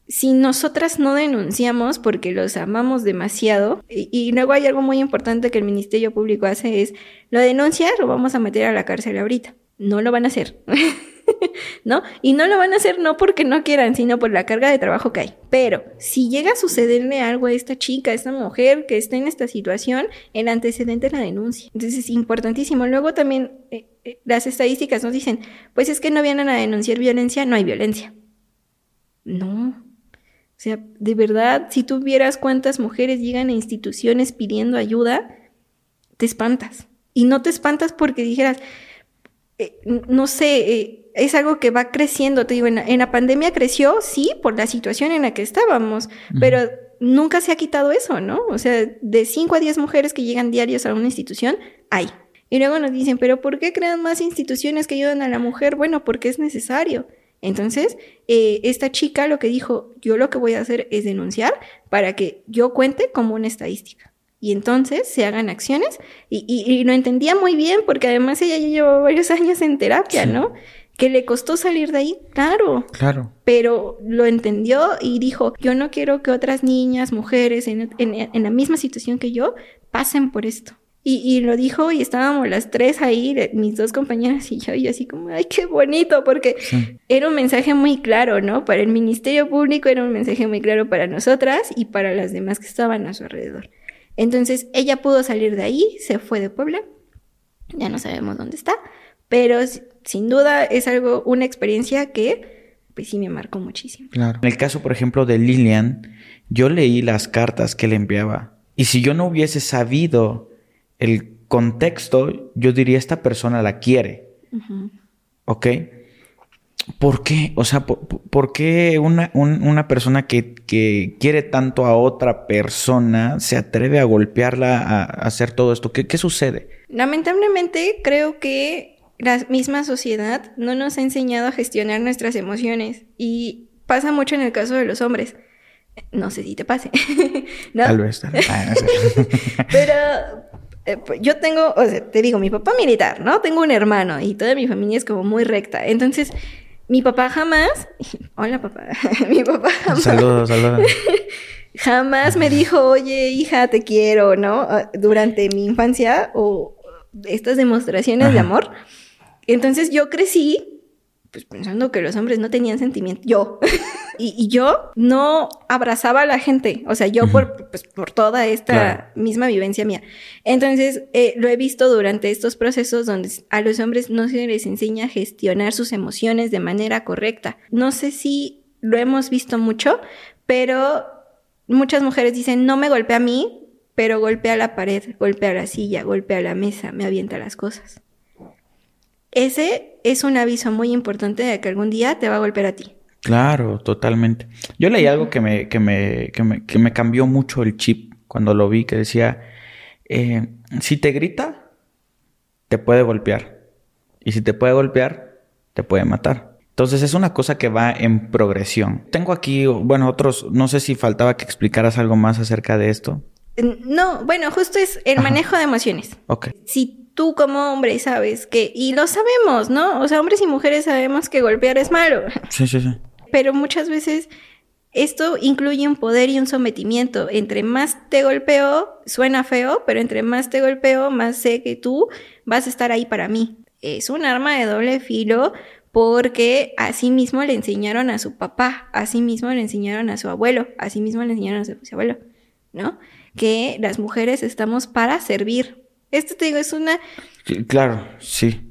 [SPEAKER 1] si nosotras no denunciamos porque los amamos demasiado, y, luego hay algo muy importante que el Ministerio Público hace es, lo denuncia, lo vamos a meter a la cárcel ahorita. No lo van a hacer. ¿No? Y no lo van a hacer no porque no quieran, sino por la carga de trabajo que hay. Pero si llega a sucederle algo a esta chica, a esta mujer que está en esta situación, el antecedente es la denuncia. Entonces es importantísimo. Luego también eh, las estadísticas nos dicen, pues es que no vienen a denunciar violencia, no hay violencia. No. O sea, de verdad, si tú vieras cuántas mujeres llegan a instituciones pidiendo ayuda, te espantas. Y no te espantas porque dijeras, eh, no sé, eh, es algo que va creciendo. Te digo, en la, pandemia creció, sí, por la situación en la que estábamos, pero nunca se ha quitado eso, ¿no? O sea, de 5 a 10 mujeres que llegan diarios a una institución, hay. Y luego nos dicen, pero ¿por qué crean más instituciones que ayudan a la mujer? Bueno, porque es necesario. Entonces, eh, esta chica lo que dijo, yo lo que voy a hacer es denunciar para que yo cuente como una estadística. Y entonces se hagan acciones. Y, y, lo entendía muy bien porque además ella ya llevaba varios años en terapia, ¿no? Que le costó salir de ahí, claro.
[SPEAKER 2] Claro.
[SPEAKER 1] Pero lo entendió y dijo, yo no quiero que otras niñas, mujeres en, en la misma situación que yo pasen por esto. Y, lo dijo y estábamos las tres ahí, mis dos compañeras y yo, y así como, ay, qué bonito, porque era un mensaje muy claro, ¿no? Para el Ministerio Público era un mensaje muy claro para nosotras y para las demás que estaban a su alrededor. Entonces ella pudo salir de ahí, se fue de Puebla, ya no sabemos dónde está, pero sin duda es algo, una experiencia que pues sí me marcó muchísimo.
[SPEAKER 2] Claro. En el caso, por ejemplo, de Lilian, yo leí las cartas que le enviaba y si yo no hubiese sabido el contexto, yo diría, esta persona la quiere. ¿Ok? ¿por qué? O sea, ¿por, qué una, una persona que, que, quiere tanto a otra persona se atreve a golpearla, a, hacer todo esto? ¿Qué, ¿Qué sucede?
[SPEAKER 1] Lamentablemente, creo que la misma sociedad no nos ha enseñado a gestionar nuestras emociones y pasa mucho en el caso de los hombres. No sé si te pase.
[SPEAKER 2] Tal vez. Ah,
[SPEAKER 1] Pero eh, pues, yo tengo, o sea, te digo, mi papá militar, ¿no? Tengo un hermano y toda mi familia es como muy recta. Entonces, mi papá jamás, hola papá, mi papá jamás.
[SPEAKER 2] Saludos, saludos.
[SPEAKER 1] Jamás me dijo, oye, hija, te quiero, ¿no? Ah, durante mi infancia o estas demostraciones de amor. Entonces yo crecí pues pensando que los hombres no tenían sentimiento. Yo. Y, yo no abrazaba a la gente. O sea, yo por, pues, por toda esta misma vivencia mía. Entonces, eh, lo he visto durante estos procesos donde a los hombres no se les enseña a gestionar sus emociones de manera correcta. No sé si lo hemos visto mucho, pero muchas mujeres dicen, no me golpea a mí, pero golpea la pared, golpea la silla, golpea la mesa, me avienta las cosas. Ese es un aviso muy importante de que algún día te va a golpear a ti.
[SPEAKER 2] Claro, totalmente. Yo leí algo que me, que me, que me, que me cambió mucho el chip cuando lo vi, que decía, eh, si te grita, te puede golpear. Y si te puede golpear, te puede matar. Entonces es una cosa que va en progresión. Tengo aquí, bueno, otros, no sé si faltaba que explicaras algo más acerca de esto.
[SPEAKER 1] No, bueno, justo es el manejo de emociones.
[SPEAKER 2] Ok.
[SPEAKER 1] Si tú como hombre sabes que, y lo sabemos, ¿no? O sea, hombres y mujeres sabemos que golpear es malo.
[SPEAKER 2] Sí, sí, sí.
[SPEAKER 1] Pero muchas veces esto incluye un poder y un sometimiento. Entre más te golpeo, suena feo, pero entre más te golpeo, más sé que tú vas a estar ahí para mí. Es un arma de doble filo porque así mismo le enseñaron a su papá, así mismo le enseñaron a su abuelo, así mismo le enseñaron a su abuelo, ¿no? Que las mujeres estamos para servir, esto te digo, es una...
[SPEAKER 2] Claro, sí.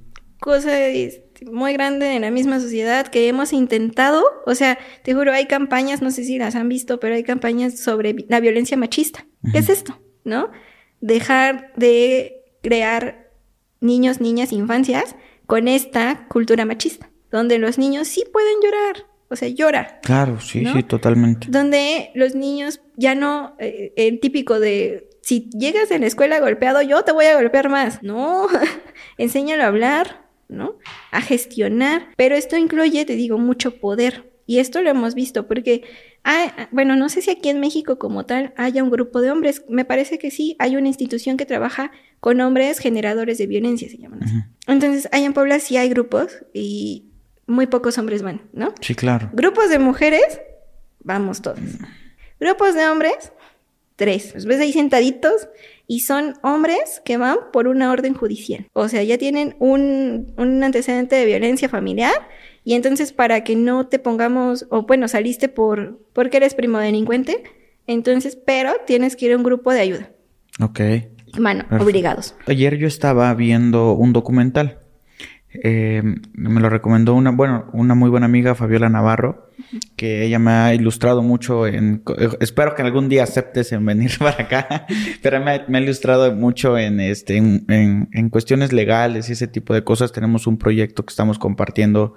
[SPEAKER 1] Cosa este, muy grande en la misma sociedad que hemos intentado, o sea, te juro, hay campañas, no sé si las han visto, pero hay campañas sobre la violencia machista. ¿Qué es esto? ¿No? Dejar de crear niños, niñas, infancias con esta cultura machista, donde los niños sí pueden llorar, o sea, llora.
[SPEAKER 2] Claro, sí, sí, totalmente.
[SPEAKER 1] Donde los niños ya no, eh, el típico de si llegas en la escuela golpeado, yo te voy a golpear más. No, enséñalo a hablar, ¿no? A gestionar. Pero esto incluye, te digo, mucho poder. Y esto lo hemos visto porque, bueno, no sé si aquí en México como tal haya un grupo de hombres. Me parece que sí, hay una institución que trabaja con hombres generadores de violencia, se llaman así. Entonces, ahí en Puebla sí hay grupos y muy pocos hombres van, ¿no?
[SPEAKER 2] Sí, claro.
[SPEAKER 1] Grupos de mujeres, vamos todos. Grupos de hombres, tres. Los ves ahí sentaditos y son hombres que van por una orden judicial. O sea, ya tienen un, antecedente de violencia familiar y entonces para que no te pongamos, o bueno, saliste por porque eres primo delincuente, entonces, pero tienes que ir a un grupo de ayuda.
[SPEAKER 2] Ok.
[SPEAKER 1] Mano, obligados.
[SPEAKER 2] Ayer yo estaba viendo un documental eh, me lo recomendó una, bueno, una muy buena amiga, Fabiola Navarro, que ella me ha ilustrado mucho en... Espero que algún día aceptes en venir para acá, pero me, ha ilustrado mucho en, este, en, en, cuestiones legales y ese tipo de cosas. Tenemos un proyecto que estamos compartiendo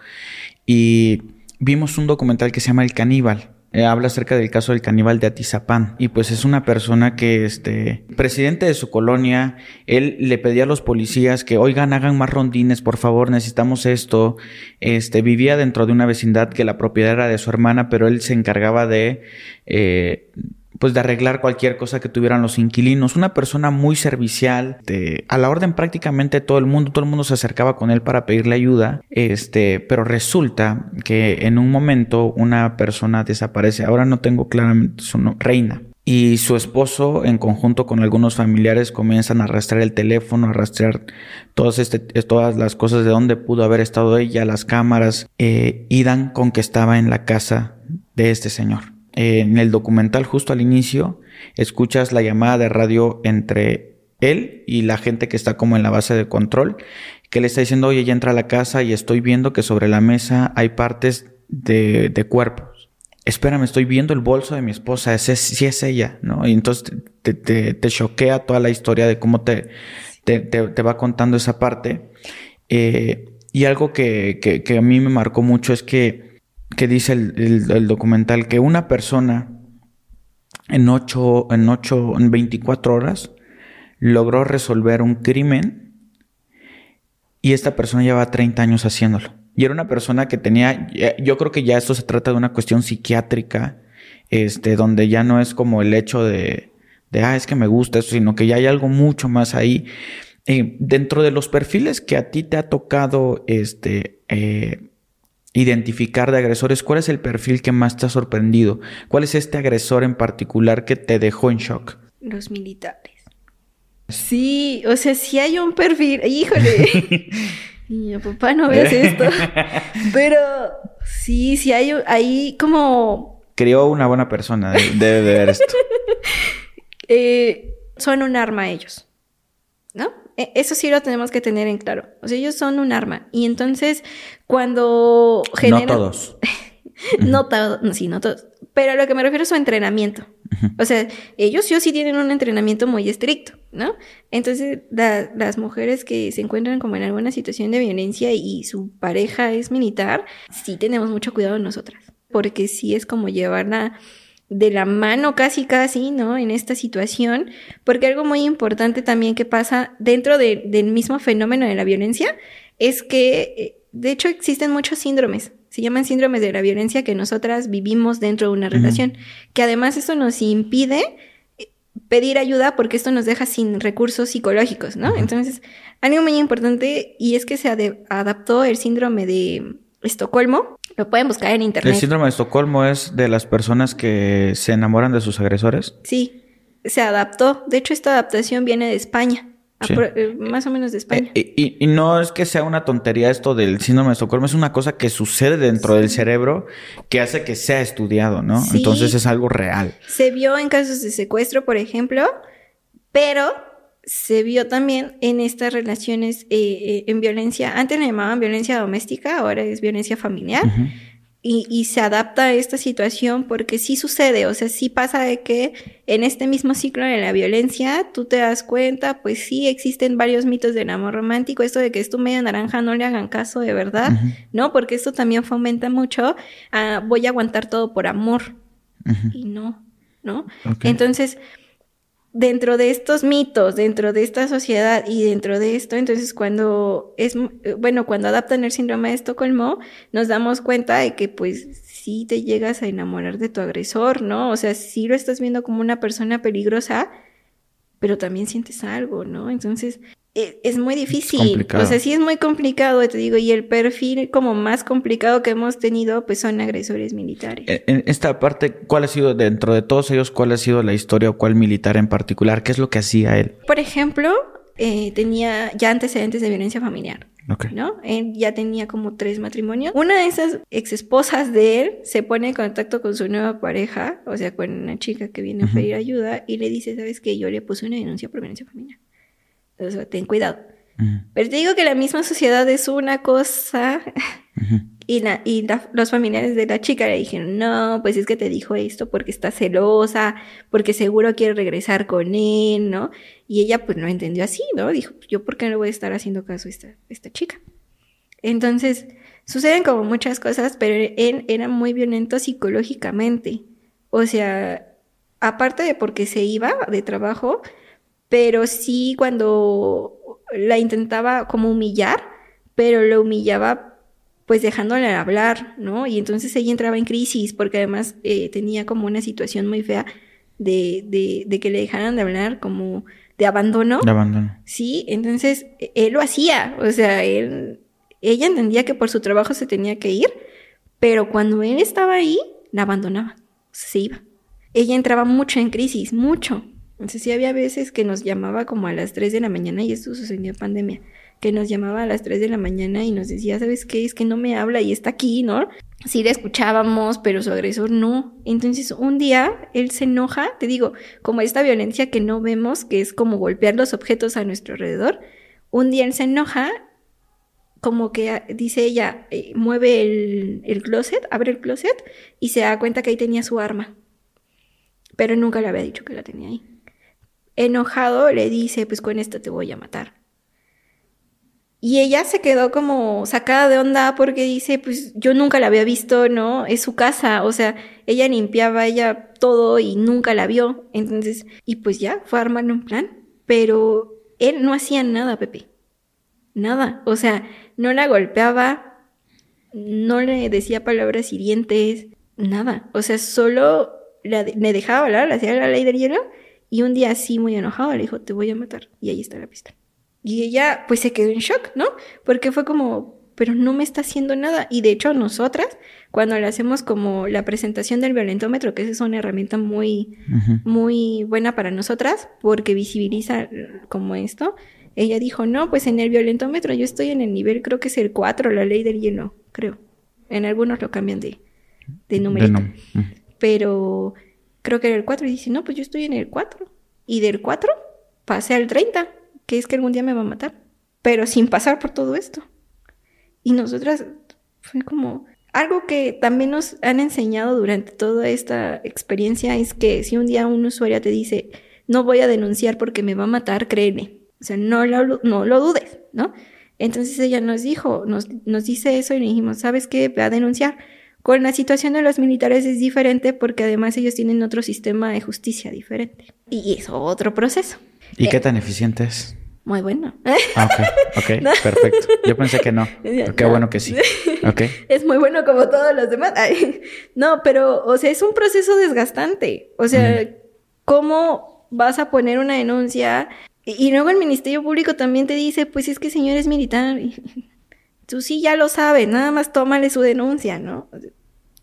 [SPEAKER 2] y vimos un documental que se llama El Caníbal. Eh, habla acerca del caso del caníbal de Atizapán. Y pues es una persona que, este, presidente de su colonia, él le pedía a los policías que, oigan, hagan más rondines, por favor, necesitamos esto. Este, vivía dentro de una vecindad que la propiedad era de su hermana, pero él se encargaba de, eh, pues de arreglar cualquier cosa que tuvieran los inquilinos. Una persona muy servicial, de, a la orden prácticamente todo el mundo, todo el mundo se acercaba con él para pedirle ayuda, este, pero resulta que en un momento una persona desaparece, ahora no tengo claramente su nombre, Reina. Y su esposo, en conjunto con algunos familiares, comienzan a arrastrar el teléfono, a arrastrar todas, este, todas las cosas de dónde pudo haber estado ella, las cámaras, eh, y dan con que estaba en la casa de este señor en el documental justo al inicio escuchas la llamada de radio entre él y la gente que está como en la base de control, que le está diciendo, oye, ya entra a la casa y estoy viendo que sobre la mesa hay partes de, de cuerpos. Espérame, estoy viendo el bolso de mi esposa, ese sí es ella, ¿no? Y entonces te, te, te choquea toda la historia de cómo te, te, te va contando esa parte. Eh, y algo que, que, a mí me marcó mucho es que, que dice el, el, documental que una persona en 8, en 8, en 24 horas logró resolver un crimen y esta persona lleva 30 años haciéndolo. Y era una persona que tenía, yo creo que ya esto se trata de una cuestión psiquiátrica, este, donde ya no es como el hecho de, de ah, es que me gusta eso, sino que ya hay algo mucho más ahí. Eh, dentro de los perfiles que a ti te ha tocado este, eh, identificar de agresores, ¿cuál es el perfil que más te ha sorprendido? ¿Cuál es este agresor en particular que te dejó en shock?
[SPEAKER 1] Los militares. Sí, o sea, si hay un perfil, híjole. Niño, papá, no ves esto. Pero sí, sí hay ahí como...
[SPEAKER 2] Crió una buena persona, debe de ver esto.
[SPEAKER 1] Eh, son un arma ellos, ¿no? E, eso sí lo tenemos que tener en claro. O sea, ellos son un arma. Y entonces, cuando
[SPEAKER 2] generan... No todos.
[SPEAKER 1] no todos, sí, no todos. Pero a lo que me refiero es su entrenamiento. O sea, ellos sí o sí tienen un entrenamiento muy estricto, ¿no? Entonces, las mujeres que se encuentran como en alguna situación de violencia y su pareja es militar, sí tenemos mucho cuidado en nosotras, porque sí es como llevarla de la mano casi casi, ¿no? En esta situación, porque algo muy importante también que pasa dentro del mismo fenómeno de la violencia es que, eh, de hecho, existen muchos síndromes se llaman síndromes de la violencia que nosotras vivimos dentro de una relación, que además eso nos impide eh, pedir ayuda porque esto nos deja sin recursos psicológicos, ¿no? Entonces, algo muy importante y es que se adaptó el síndrome de Estocolmo, lo pueden buscar en internet.
[SPEAKER 2] ¿El síndrome de Estocolmo es de las personas que se enamoran de sus agresores?
[SPEAKER 1] Sí, se adaptó. De hecho, esta adaptación viene de España. Eh, más o menos de España.
[SPEAKER 2] Eh, y, no es que sea una tontería esto del síndrome de Estocolmo, es una cosa que sucede dentro del cerebro que hace que sea estudiado, ¿no? Entonces es algo real.
[SPEAKER 1] Se vio en casos de secuestro, por ejemplo, pero se vio también en estas relaciones eh, en violencia, antes le llamaban violencia doméstica, ahora es violencia familiar y, se adapta a esta situación porque sí sucede, o sea, sí pasa de que en este mismo ciclo de la violencia tú te das cuenta, pues sí existen varios mitos del amor romántico, esto de que es tu media naranja, no le hagan caso de verdad, ¿no? Porque esto también fomenta mucho, voy a aguantar todo por amor y no, ¿no? Entonces, dentro de estos mitos, dentro de esta sociedad y dentro de esto, entonces cuando es, bueno, cuando adaptan el síndrome de Estocolmo, nos damos cuenta de que pues sí te llegas a enamorar de tu agresor, ¿no? O sea, sí lo estás viendo como una persona peligrosa, pero también sientes algo, ¿no? Entonces, es, muy difícil. o sea, sí es muy complicado, te digo, y el perfil como más complicado que hemos tenido, pues son agresores militares.
[SPEAKER 2] En esta parte, ¿cuál ha sido, dentro de todos ellos, cuál ha sido la historia o cuál militar en particular? ¿Qué es lo que hacía él?
[SPEAKER 1] Por ejemplo, eh, tenía ya antecedentes de violencia familiar. ¿No? Él ya tenía como tres matrimonios. Una de esas ex esposas de él se pone en contacto con su nueva pareja, o sea, con una chica que viene a pedir ayuda y le dice, ¿sabes qué? Yo le puse una denuncia por violencia familiar. Ten cuidado. Pero te digo que la misma sociedad es una cosa y, la, y los familiares de la chica le dijeron, no, pues es que te dijo esto porque está celosa, porque seguro quiere regresar con él, ¿no? Y ella pues no entendió así, ¿no? Dijo, yo por qué no voy a estar haciendo caso a esta, esta chica. Entonces, suceden como muchas cosas, pero él era muy violento psicológicamente. O sea, aparte de porque se iba de trabajo, pero sí cuando la intentaba como humillar, pero lo humillaba pues dejándola hablar, ¿no? Y entonces ella entraba en crisis porque además eh, tenía como una situación muy fea de, de, de, que le dejaran de hablar como de abandono.
[SPEAKER 2] De abandono.
[SPEAKER 1] Sí, entonces e, él lo hacía, o sea, él, ella entendía que por su trabajo se tenía que ir, pero cuando él estaba ahí, la abandonaba, se iba. Ella entraba mucho en crisis, mucho. Entonces sí había veces que nos llamaba como a las 3 de la mañana y esto sucedió en pandemia, que nos llamaba a las 3 de la mañana y nos decía, ¿sabes qué? Es que no me habla y está aquí, ¿no? Sí le escuchábamos, pero su agresor no. Entonces un día él se enoja, te digo, como esta violencia que no vemos, que es como golpear los objetos a nuestro alrededor, un día él se enoja como que ah, dice ella, eh, mueve el, closet, abre el closet y se da cuenta que ahí tenía su arma. Pero nunca le había dicho que la tenía ahí enojado le dice, pues con esto te voy a matar. Y ella se quedó como sacada de onda porque dice, pues yo nunca la había visto, ¿no? Es su casa, o sea, ella limpiaba ella todo y nunca la vio. Entonces, y pues ya, fue a armar un plan. Pero él no hacía nada, Pepe. Nada. O sea, no la golpeaba, no le decía palabras hirientes, nada. O sea, solo le dejaba hablar, le hacía la ley del hielo y un día así muy enojado le dijo, te voy a matar. Y ahí está la pistola. Y ella pues se quedó en shock, ¿no? Porque fue como, pero no me está haciendo nada. Y de hecho nosotras, cuando le hacemos como la presentación del violentómetro, que es una herramienta muy, muy buena para nosotras, porque visibiliza como esto, ella dijo, no, pues en el violentómetro yo estoy en el nivel, creo que es el 4, la ley del hielo, creo. En algunos lo cambian de, de numerito. Pero creo que era el 4 y dice, no, pues yo estoy en el 4. Y del 4 pasé al 30 que es que algún día me va a matar, pero sin pasar por todo esto. Y nosotras fue como algo que también nos han enseñado durante toda esta experiencia es que si un día un usuario te dice, no voy a denunciar porque me va a matar, créeme. O sea, no lo, no lo dudes, ¿no? Entonces ella nos dijo, nos, nos dice eso y le dijimos, ¿sabes qué? Va a denunciar. Con la situación de los militares es diferente porque además ellos tienen otro sistema de justicia diferente. Y es otro proceso.
[SPEAKER 2] ¿Y qué tan eficiente es?
[SPEAKER 1] Muy bueno.
[SPEAKER 2] Ah, ok, ok, perfecto. Yo pensé que no. qué bueno que sí. Ok.
[SPEAKER 1] Es muy bueno como todos los demás. No, pero, o sea, es un proceso desgastante. O sea, ¿cómo vas a poner una denuncia? Y, luego el Ministerio Público también te dice, pues es que señor es militar. Tú sí ya lo sabes, nada más tómale su denuncia, ¿no?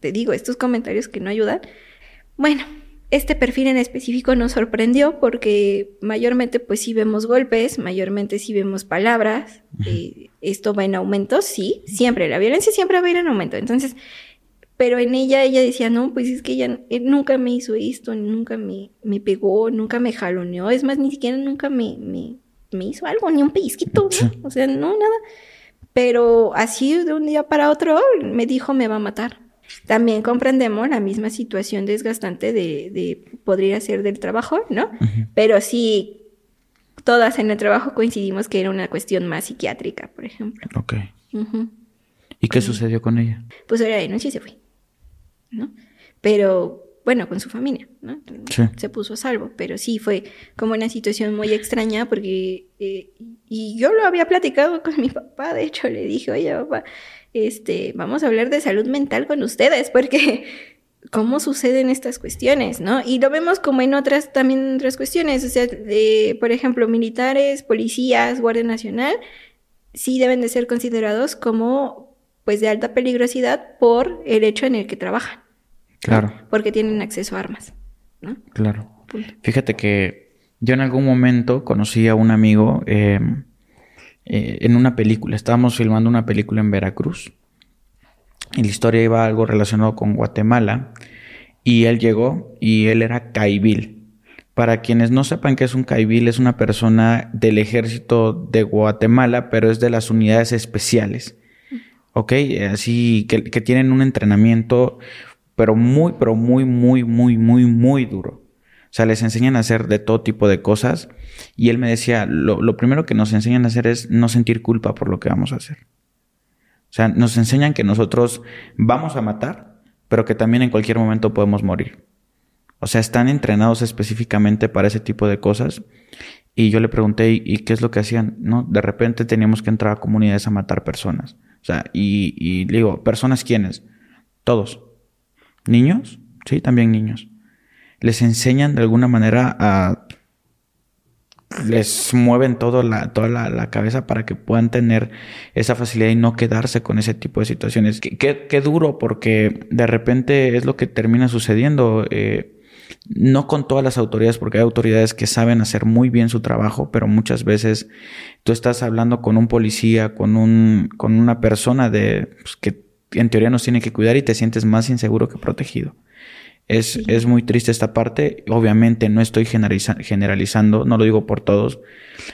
[SPEAKER 1] Te digo, estos comentarios que no ayudan. Bueno, este perfil en específico nos sorprendió porque mayormente pues sí vemos golpes, mayormente sí vemos palabras, eh, esto va en aumento, sí, siempre, la violencia siempre va a ir en aumento, entonces, pero en ella ella decía, no, pues es que ella nunca me hizo esto, nunca me, me pegó, nunca me jaloneó, es más, ni siquiera nunca me, me, me hizo algo, ni un pellizquito, ¿no? o sea, no, nada, pero así de un día para otro me dijo me va a matar. También comprendemos la misma situación desgastante de, de podría ser del trabajo, ¿no? Pero sí, todas en el trabajo coincidimos que era una cuestión más psiquiátrica, por ejemplo.
[SPEAKER 2] Ok. ¿Y qué sucedió con ella?
[SPEAKER 1] Pues ahora de noche se fue, ¿no? Pero bueno, con su familia, ¿no? Se puso a salvo, pero sí fue como una situación muy extraña porque, eh, y yo lo había platicado con mi papá, de hecho le dije, oye papá, este, vamos a hablar de salud mental con ustedes, porque cómo suceden estas cuestiones, ¿no? Y lo vemos como en otras, también otras cuestiones, o sea, de, por ejemplo, militares, policías, Guardia Nacional, sí deben de ser considerados como, pues, de alta peligrosidad por el hecho en el que trabajan.
[SPEAKER 2] Claro.
[SPEAKER 1] Porque tienen acceso a armas, ¿no?
[SPEAKER 2] Claro. Fíjate que yo en algún momento conocí a un amigo, eh, eh, en una película. Estábamos filmando una película en Veracruz. Y la historia iba algo relacionado con Guatemala. Y él llegó y él era caibil. Para quienes no sepan qué es un caibil, es una persona del ejército de Guatemala, pero es de las unidades especiales. ¿Ok? Así que, que tienen un entrenamiento, pero muy, pero muy, muy, muy, muy, muy duro. O sea, les enseñan a hacer de todo tipo de cosas. Y él me decía, lo, primero que nos enseñan a hacer es no sentir culpa por lo que vamos a hacer. O sea, nos enseñan que nosotros vamos a matar, pero que también en cualquier momento podemos morir. O sea, están entrenados específicamente para ese tipo de cosas. Y yo le pregunté, ¿y qué es lo que hacían? No, de repente teníamos que entrar a comunidades a matar personas. O sea, y, y digo, ¿personas quiénes? Todos. ¿Niños? Sí, también niños les enseñan de alguna manera a... les mueven la, toda la, cabeza para que puedan tener esa facilidad y no quedarse con ese tipo de situaciones. Qué, duro porque de repente es lo que termina sucediendo. Eh, no con todas las autoridades, porque hay autoridades que saben hacer muy bien su trabajo, pero muchas veces tú estás hablando con un policía, con, un, con una persona de, pues, que en teoría nos tiene que cuidar y te sientes más inseguro que protegido. Es, es, muy triste esta parte. Obviamente no estoy generalizando, no lo digo por todos.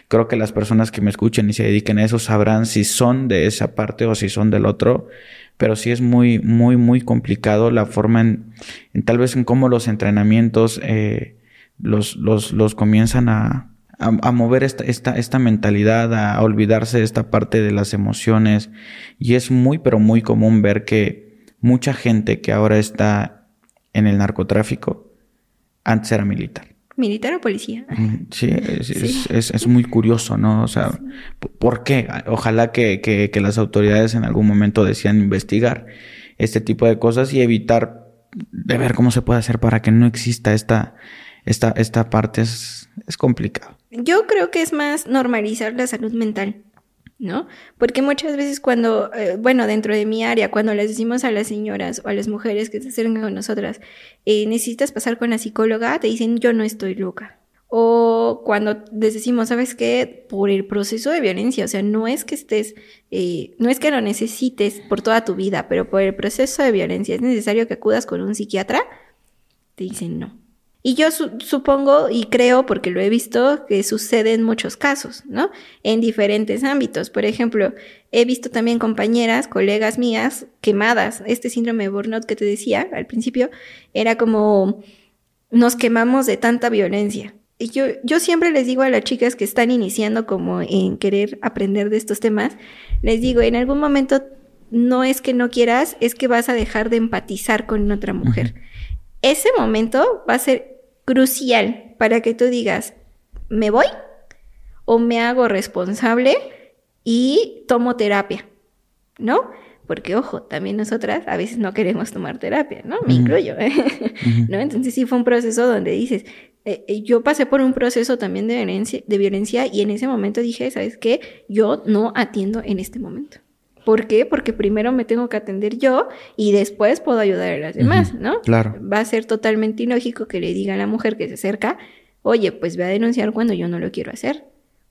[SPEAKER 2] Creo que las personas que me escuchen y se dediquen a eso sabrán si son de esa parte o si son del otro. Pero sí es muy, muy, muy complicado la forma en, tal vez en cómo los entrenamientos eh, los, los, los comienzan a, a, mover esta, esta, esta mentalidad, a olvidarse de esta parte de las emociones. Y es muy, pero muy común ver que mucha gente que ahora está en el narcotráfico, antes era militar.
[SPEAKER 1] ¿Militar o policía?
[SPEAKER 2] Sí, es, muy curioso, ¿no? O sea, ¿por qué? Ojalá que, que, que, las autoridades en algún momento decían investigar este tipo de cosas y evitar de ver cómo se puede hacer para que no exista esta, esta, esta parte. Es, es complicado.
[SPEAKER 1] Yo creo que es más normalizar la salud mental. ¿no? Porque muchas veces cuando, eh, bueno, dentro de mi área, cuando les decimos a las señoras o a las mujeres que se acercan con nosotras, eh, necesitas pasar con la psicóloga, te dicen, yo no estoy loca. O cuando les decimos, ¿sabes qué? Por el proceso de violencia, o sea, no es que estés, eh, no es que lo necesites por toda tu vida, pero por el proceso de violencia es necesario que acudas con un psiquiatra, te dicen no. Y yo supongo y creo, porque lo he visto, que sucede en muchos casos, ¿no? En diferentes ámbitos. Por ejemplo, he visto también compañeras, colegas mías, quemadas. Este síndrome de burnout que te decía al principio, era como nos quemamos de tanta violencia. Y yo, yo siempre les digo a las chicas que están iniciando como en querer aprender de estos temas, les digo, en algún momento no es que no quieras, es que vas a dejar de empatizar con otra mujer. Ese momento va a ser crucial para que tú digas, ¿me voy? ¿O me hago responsable y tomo terapia? ¿No? Porque, ojo, también nosotras a veces no queremos tomar terapia, ¿no? Me incluyo, ¿eh? ¿no? Entonces sí fue un proceso donde dices, eh, eh, yo pasé por un proceso también de violencia, de violencia y en ese momento dije, ¿sabes qué? Yo no atiendo en este momento. ¿Por qué? Porque primero me tengo que atender yo y después puedo ayudar a las demás, ¿no?
[SPEAKER 2] Claro.
[SPEAKER 1] Va a ser totalmente ilógico que le diga a la mujer que se acerca, oye, pues ve a denunciar cuando yo no lo quiero hacer.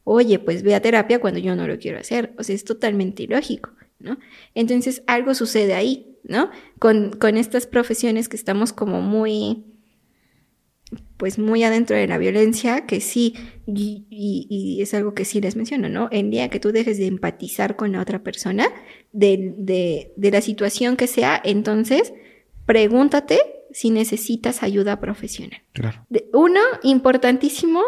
[SPEAKER 1] Oye, pues ve a terapia cuando yo no lo quiero hacer. O sea, es totalmente ilógico, ¿no? Entonces, algo sucede ahí, ¿no? Con, con estas profesiones que estamos como muy pues muy adentro de la violencia, que sí, y, es algo que sí les menciono, ¿no? El día que tú dejes de empatizar con la otra persona, de, la situación que sea, entonces pregúntate si necesitas ayuda profesional.
[SPEAKER 2] Claro.
[SPEAKER 1] uno, importantísimo,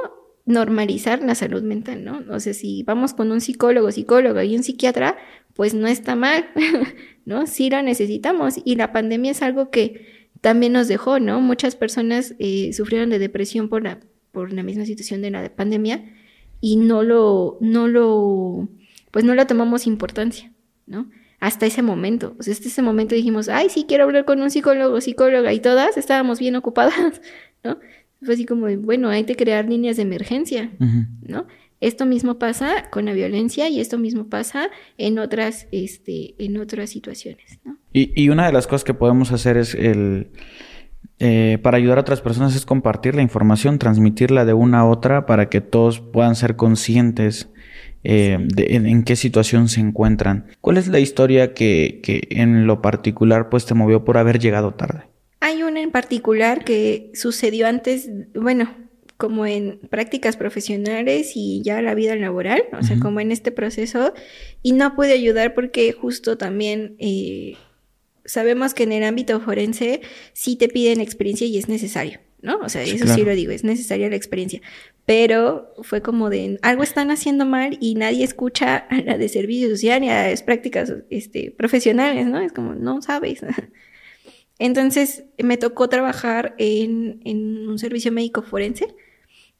[SPEAKER 1] normalizar la salud mental, ¿no? O sea, si vamos con un psicólogo, psicólogo y un psiquiatra, pues no está mal, ¿no? Sí lo necesitamos. Y la pandemia es algo que también nos dejó, ¿no? Muchas personas eh, sufrieron de depresión por la, por la misma situación de la pandemia y no lo, no lo, pues no lo tomamos importancia, ¿no? Hasta ese momento, o sea, hasta ese momento dijimos, ay, sí, quiero hablar con un psicólogo, psicóloga, y todas estábamos bien ocupadas, ¿no? Fue así como, bueno, hay que crear líneas de emergencia, ¿no? Esto mismo pasa con la violencia y esto mismo pasa en otras, este, en otras situaciones, ¿no?
[SPEAKER 2] Y, una de las cosas que podemos hacer es el... Eh, para ayudar a otras personas es compartir la información, transmitirla de una a otra para que todos puedan ser conscientes eh, de en, qué situación se encuentran. ¿Cuál es la historia que, que en lo particular pues te movió por haber llegado tarde?
[SPEAKER 1] Hay una en particular que sucedió antes, bueno, como en prácticas profesionales y ya la vida laboral, o sea, como en este proceso, y no pude ayudar porque justo también eh, sabemos que en el ámbito forense sí te piden experiencia y es necesario, ¿no? O sea, eso sí lo digo, es necesaria la experiencia. Pero fue como de algo están haciendo mal y nadie escucha a la de servicio social y a las prácticas este, profesionales, ¿no? Es como, no sabes. Entonces me tocó trabajar en, en un servicio médico forense,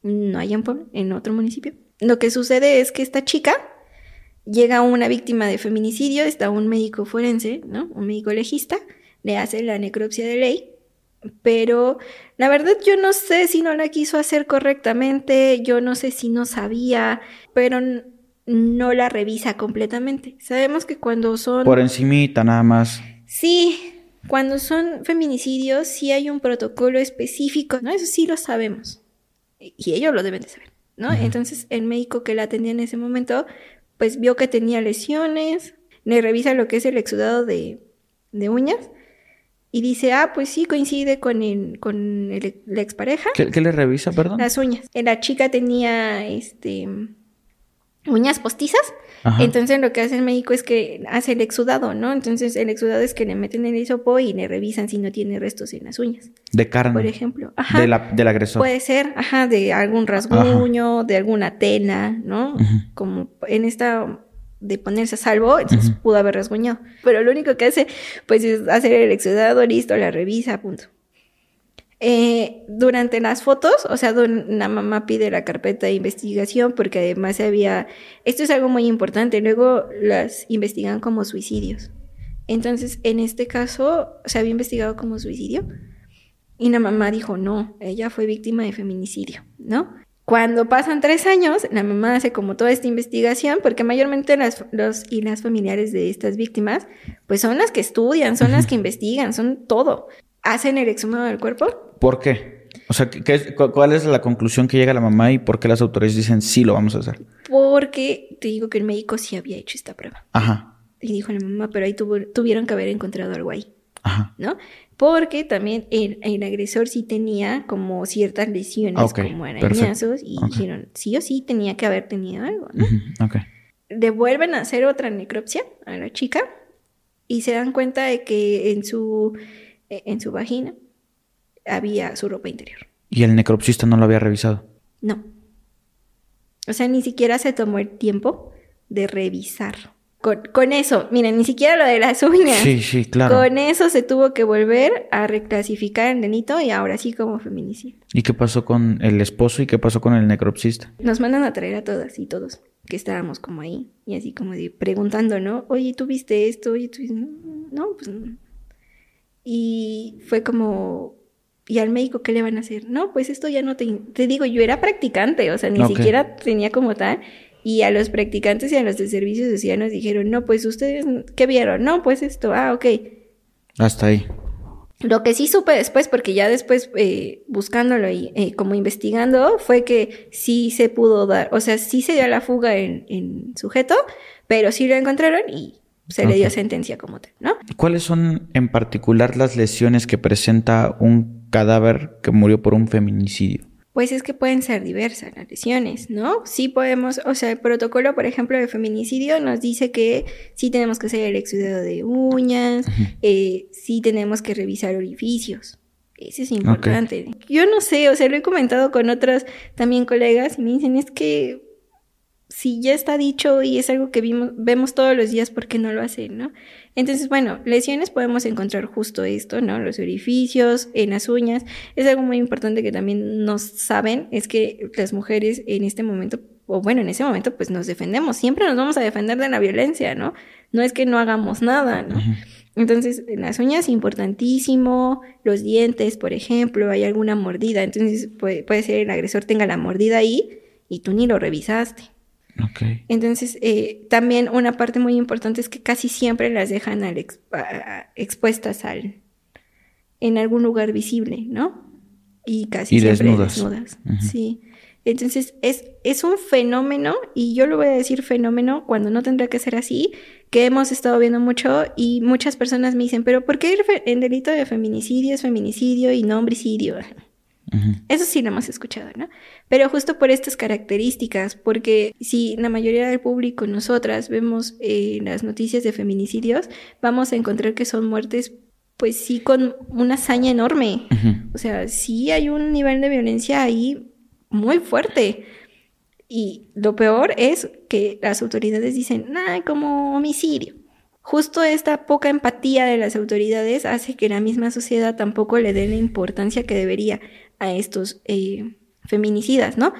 [SPEAKER 1] no hay en en otro municipio. Lo que sucede es que esta chica llega una víctima de feminicidio, está un médico forense, ¿no? Un médico legista, le hace la necropsia de ley, pero la verdad yo no sé si no la quiso hacer correctamente, yo no sé si no sabía, pero no la revisa completamente. Sabemos que cuando son...
[SPEAKER 2] Por encimita nada más.
[SPEAKER 1] Sí, cuando son feminicidios sí hay un protocolo específico, ¿no? Eso sí lo sabemos. Y ellos lo deben de saber, ¿no? Entonces el médico que la atendía en ese momento pues vio que tenía lesiones, le revisa lo que es el exudado de, uñas y dice, ah, pues sí, coincide con, el, con la expareja.
[SPEAKER 2] ¿Qué, le revisa, perdón?
[SPEAKER 1] Las uñas. La chica tenía, este, uñas postizas.
[SPEAKER 2] Ajá.
[SPEAKER 1] Entonces lo que hace el médico es que hace el exudado, ¿no? Entonces el exudado es que le meten el hisopo y le revisan si no tiene restos en las uñas,
[SPEAKER 2] De carne.
[SPEAKER 1] por ejemplo. Ajá.
[SPEAKER 2] de la, del agresor.
[SPEAKER 1] Puede ser, ajá, de algún rasguño, de alguna tela, ¿no? Como en esta de ponerse a salvo, entonces pudo haber rasguñado. Pero lo único que hace, pues, es hacer el exudado, listo, la revisa, punto. Eh, durante las fotos, o sea, la mamá pide la carpeta de investigación porque además había, esto es algo muy importante, luego las investigan como suicidios. Entonces, en este caso, se había investigado como suicidio y la mamá dijo, no, ella fue víctima de feminicidio, ¿no? Cuando pasan tres años, la mamá hace como toda esta investigación, porque mayormente las, los y las familiares de estas víctimas, pues son las que estudian, son las que investigan, son todo. Hacen el exhumado del cuerpo
[SPEAKER 2] ¿Por qué? O sea, ¿qué- qué es- cu- ¿cuál es la conclusión que llega la mamá y por qué las autoridades dicen sí lo vamos a hacer?
[SPEAKER 1] porque te digo que el médico sí había hecho esta prueba.
[SPEAKER 2] Ajá,
[SPEAKER 1] Y dijo la mamá, pero ahí tuvo- tuvieron que haber encontrado algo ahí,
[SPEAKER 2] ajá.
[SPEAKER 1] ¿no? Porque también el, el agresor sí tenía como ciertas lesiones, como
[SPEAKER 2] perfecto.
[SPEAKER 1] arañazos, y dijeron, sí o sí tenía que haber tenido algo, ¿no?
[SPEAKER 2] Ujú, Ok.
[SPEAKER 1] le vuelven a hacer otra necropsia a la chica y se dan cuenta de que en su, eh, en su vagina había su ropa interior.
[SPEAKER 2] Y el necropsista no lo había revisado.
[SPEAKER 1] No. O sea, ni siquiera se tomó el tiempo de revisar. Con, con eso, miren, ni siquiera lo de las uñas.
[SPEAKER 2] Sí, sí, claro.
[SPEAKER 1] Con eso se tuvo que volver a reclasificar el delito y ahora sí como feminicidio.
[SPEAKER 2] ¿Y qué pasó con el esposo y qué pasó con el necropsista?
[SPEAKER 1] Nos mandan a traer a todas y todos que estábamos como ahí y así como de preguntando, ¿no? Oye, ¿tú viste esto? Oye, ¿tú viste? No, pues no. Y fue como, ¿y al médico qué le van a hacer? No, pues esto ya no te... Te digo, yo era practicante, o sea, ni siquiera tenía como tal. Y a los practicantes y a los de servicio social nos dijeron, no, pues ustedes, ¿qué vieron? No, pues esto, ah, ok.
[SPEAKER 2] Hasta ahí.
[SPEAKER 1] Lo que sí supe después, porque ya después eh, buscándolo y eh, como investigando, fue que sí se pudo dar, o sea, sí se dio la fuga en, en sujeto, pero sí lo encontraron y se le dio sentencia como tal, ¿no?
[SPEAKER 2] ¿Cuáles son en particular las lesiones que presenta un cadáver que murió por un feminicidio?
[SPEAKER 1] Pues es que pueden ser diversas las lesiones, ¿no? Sí podemos, o sea, el protocolo, por ejemplo, de feminicidio nos dice que sí tenemos que hacer el exudado de uñas, eh, sí tenemos que revisar orificios. Eso es importante. Yo no sé, o sea, lo he comentado con otras también colegas y me dicen, es que si ya está dicho y es algo que vimos, vemos todos los días, ¿por qué no lo hacen, no? Entonces, bueno, lesiones podemos encontrar justo esto, ¿no? Los orificios, en las uñas. Es algo muy importante que también nos saben, es que las mujeres en este momento, o bueno, en ese momento, pues nos defendemos. Siempre nos vamos a defender de la violencia, ¿no? No es que no hagamos nada, ¿no? Entonces, en las uñas, importantísimo. Los dientes, por ejemplo, hay alguna mordida. Entonces, puede, puede ser el agresor tenga la mordida ahí y tú ni lo revisaste.
[SPEAKER 2] Ok.
[SPEAKER 1] Entonces, eh, también una parte muy importante es que casi siempre las dejan al expuestas al, en algún lugar visible, ¿no? Y casi
[SPEAKER 2] Y
[SPEAKER 1] siempre
[SPEAKER 2] desnudas.
[SPEAKER 1] desnudas. Sí. Entonces, es, es un fenómeno, y yo lo voy a decir fenómeno cuando no tendría que ser así, que hemos estado viendo mucho y muchas personas me dicen, pero ¿por qué el, el delito de feminicidio es feminicidio y no homicidio? Eso sí lo hemos escuchado, ¿no? Pero justo por estas características, porque si la mayoría del público, nosotras, vemos eh, las noticias de feminicidios, vamos a encontrar que son muertes, pues sí, con una hazaña enorme. O sea, sí hay un nivel de violencia ahí muy fuerte. Y lo peor es que las autoridades dicen, ah, como homicidio. Justo esta poca empatía de las autoridades hace que la misma sociedad tampoco le dé la importancia que debería a estos eh, feminicidas, ¿no?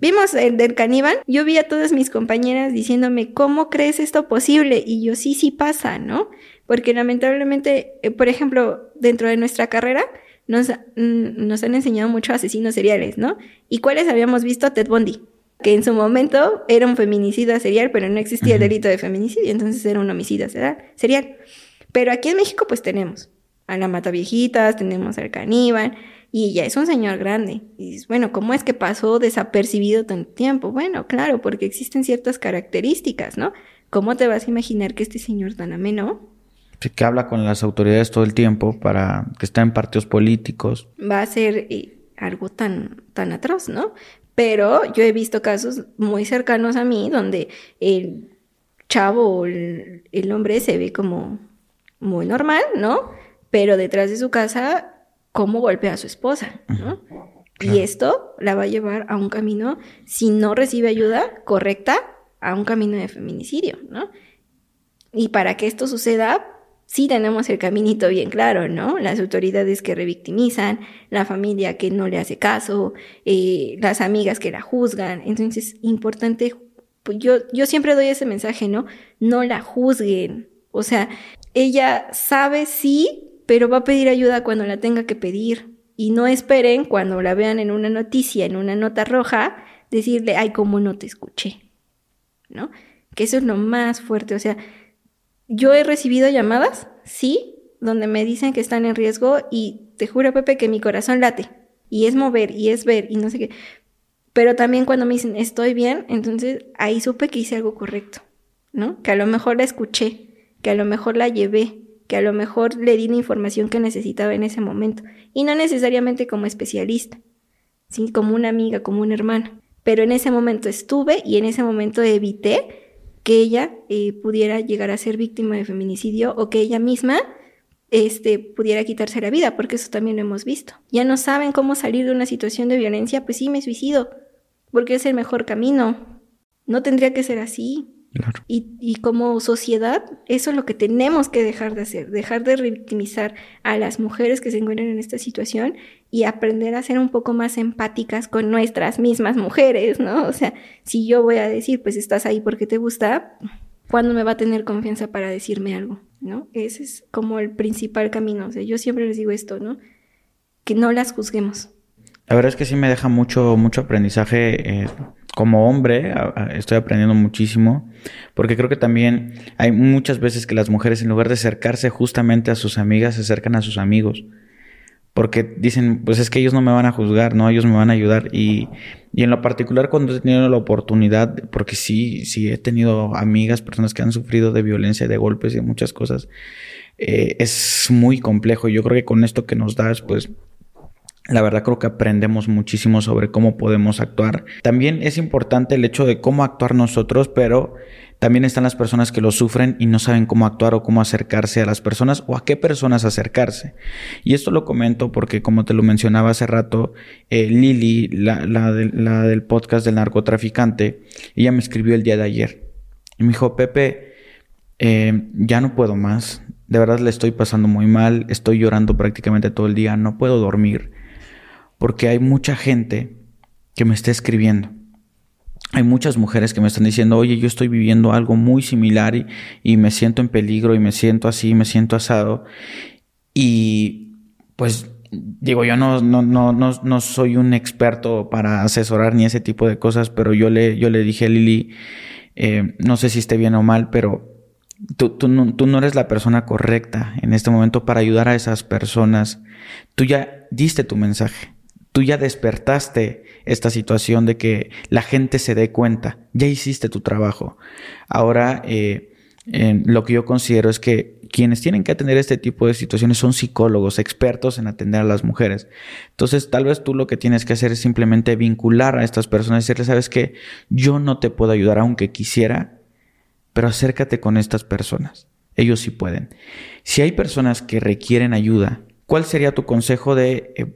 [SPEAKER 1] Vimos el del caníbal, yo vi a todas mis compañeras diciéndome, ¿cómo crees esto posible? Y yo sí, sí pasa, ¿no? Porque lamentablemente, eh, por ejemplo, dentro de nuestra carrera, nos, mm, nos han enseñado mucho asesinos seriales, ¿no? ¿Y cuáles habíamos visto? Ted Bundy, que en su momento era un feminicida serial, pero no existía el delito de feminicidio, entonces era un homicida serial. Pero aquí en México, pues tenemos a la Mataviejitas, tenemos al caníbal, y ya es un señor grande. Y dices, bueno, ¿cómo es que pasó desapercibido tanto tiempo? Bueno, claro, porque existen ciertas características, ¿no? ¿Cómo te vas a imaginar que este señor tan ameno
[SPEAKER 2] Sí, que habla con las autoridades todo el tiempo para que está en partidos políticos.
[SPEAKER 1] va a ser eh, algo tan, tan atroz, ¿no? Pero yo he visto casos muy cercanos a mí donde el chavo el, el hombre se ve como muy normal, ¿no? Pero detrás de su casa, cómo golpea a su esposa, ¿no? Y esto la va a llevar a un camino, si no recibe ayuda correcta, a un camino de feminicidio, ¿no? Y para que esto suceda, sí tenemos el caminito bien claro, ¿no? Las autoridades que revictimizan, la familia que no le hace caso, eh, las amigas que la juzgan. Entonces, importante, pues yo, yo siempre doy ese mensaje, ¿no? No la juzguen. O sea, ella sabe sí, pero va a pedir ayuda cuando la tenga que pedir. Y no esperen cuando la vean en una noticia, en una nota roja, decirle, ay, cómo no te escuché. ¿No? Que eso es lo más fuerte. O sea, yo he recibido llamadas, sí, donde me dicen que están en riesgo y te juro, Pepe, que mi corazón late. Y es mover, y es ver, y no sé qué. Pero también cuando me dicen, estoy bien, entonces ahí supe que hice algo correcto, ¿no? Que a lo mejor la escuché, que a lo mejor la llevé, que a lo mejor le di la información que necesitaba en ese momento. Y no necesariamente como especialista, ¿sí? como una amiga, como una hermana. Pero en ese momento estuve y en ese momento evité que ella eh, pudiera llegar a ser víctima de feminicidio o que ella misma este, pudiera quitarse la vida, porque eso también lo hemos visto. Ya no saben cómo salir de una situación de violencia, pues sí, me suicido, porque es el mejor camino. No tendría que ser así. Y, como sociedad, eso es lo que tenemos que dejar de hacer, dejar de revictimizar a las mujeres que se encuentran en esta situación y aprender a ser un poco más empáticas con nuestras mismas mujeres, ¿no? O sea, si yo voy a decir, pues estás ahí porque te gusta, ¿cuándo me va a tener confianza para decirme algo? ¿No? Ese es como el principal camino. O sea, yo siempre les digo esto, ¿no? Que no las juzguemos.
[SPEAKER 2] La verdad es que sí me deja mucho, mucho aprendizaje. Eh como hombre estoy aprendiendo muchísimo, porque creo que también hay muchas veces que las mujeres en lugar de acercarse justamente a sus amigas, se acercan a sus amigos, porque dicen, pues es que ellos no me van a juzgar, no, ellos me van a ayudar. Y, y en lo particular cuando he tenido la oportunidad, porque sí, sí he tenido amigas, personas que han sufrido de violencia, de golpes y de muchas cosas, eh, es muy complejo. Yo creo que con esto que nos das, pues la verdad creo que aprendemos muchísimo sobre cómo podemos actuar. También es importante el hecho de cómo actuar nosotros, pero también están las personas que lo sufren y no saben cómo actuar o cómo acercarse a las personas o a qué personas acercarse. Y esto lo comento porque, como te lo mencionaba hace rato, eh, Lili, la, del podcast del narcotraficante, ella me escribió el día de ayer. Y me dijo, Pepe, eh, ya no puedo más. De verdad le estoy pasando muy mal, estoy llorando prácticamente todo el día, no puedo dormir porque hay mucha gente que me está escribiendo. Hay muchas mujeres que me están diciendo, oye, yo estoy viviendo algo muy similar y, me siento en peligro y me siento así, me siento asado. Y pues digo, yo no, no, no, no, soy un experto para asesorar ni ese tipo de cosas, pero yo le, yo le dije a Lili, eh, no sé si esté bien o mal, pero tú, no eres la persona correcta en este momento para ayudar a esas personas. Tú ya diste tu mensaje tú ya despertaste esta situación de que la gente se dé cuenta, ya hiciste tu trabajo. Ahora, eh, lo que yo considero es que quienes tienen que atender este tipo de situaciones son psicólogos, expertos en atender a las mujeres. Entonces, tal vez tú lo que tienes que hacer es simplemente vincular a estas personas y decirles, sabes que yo no te puedo ayudar aunque quisiera, pero acércate con estas personas. Ellos sí pueden. Si hay personas que requieren ayuda, ¿cuál sería tu consejo de eh,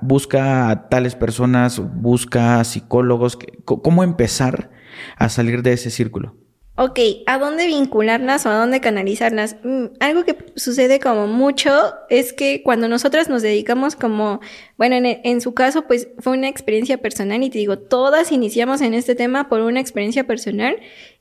[SPEAKER 2] busca a tales personas, busca psicólogos. ¿Cómo empezar a salir de ese círculo?
[SPEAKER 1] Ok, ¿a dónde vincularlas o a dónde canalizarlas? Mm, algo que sucede como mucho es que cuando nosotras nos dedicamos como, bueno, en, en, su caso, pues fue una experiencia personal y te digo, todas iniciamos en este tema por una experiencia personal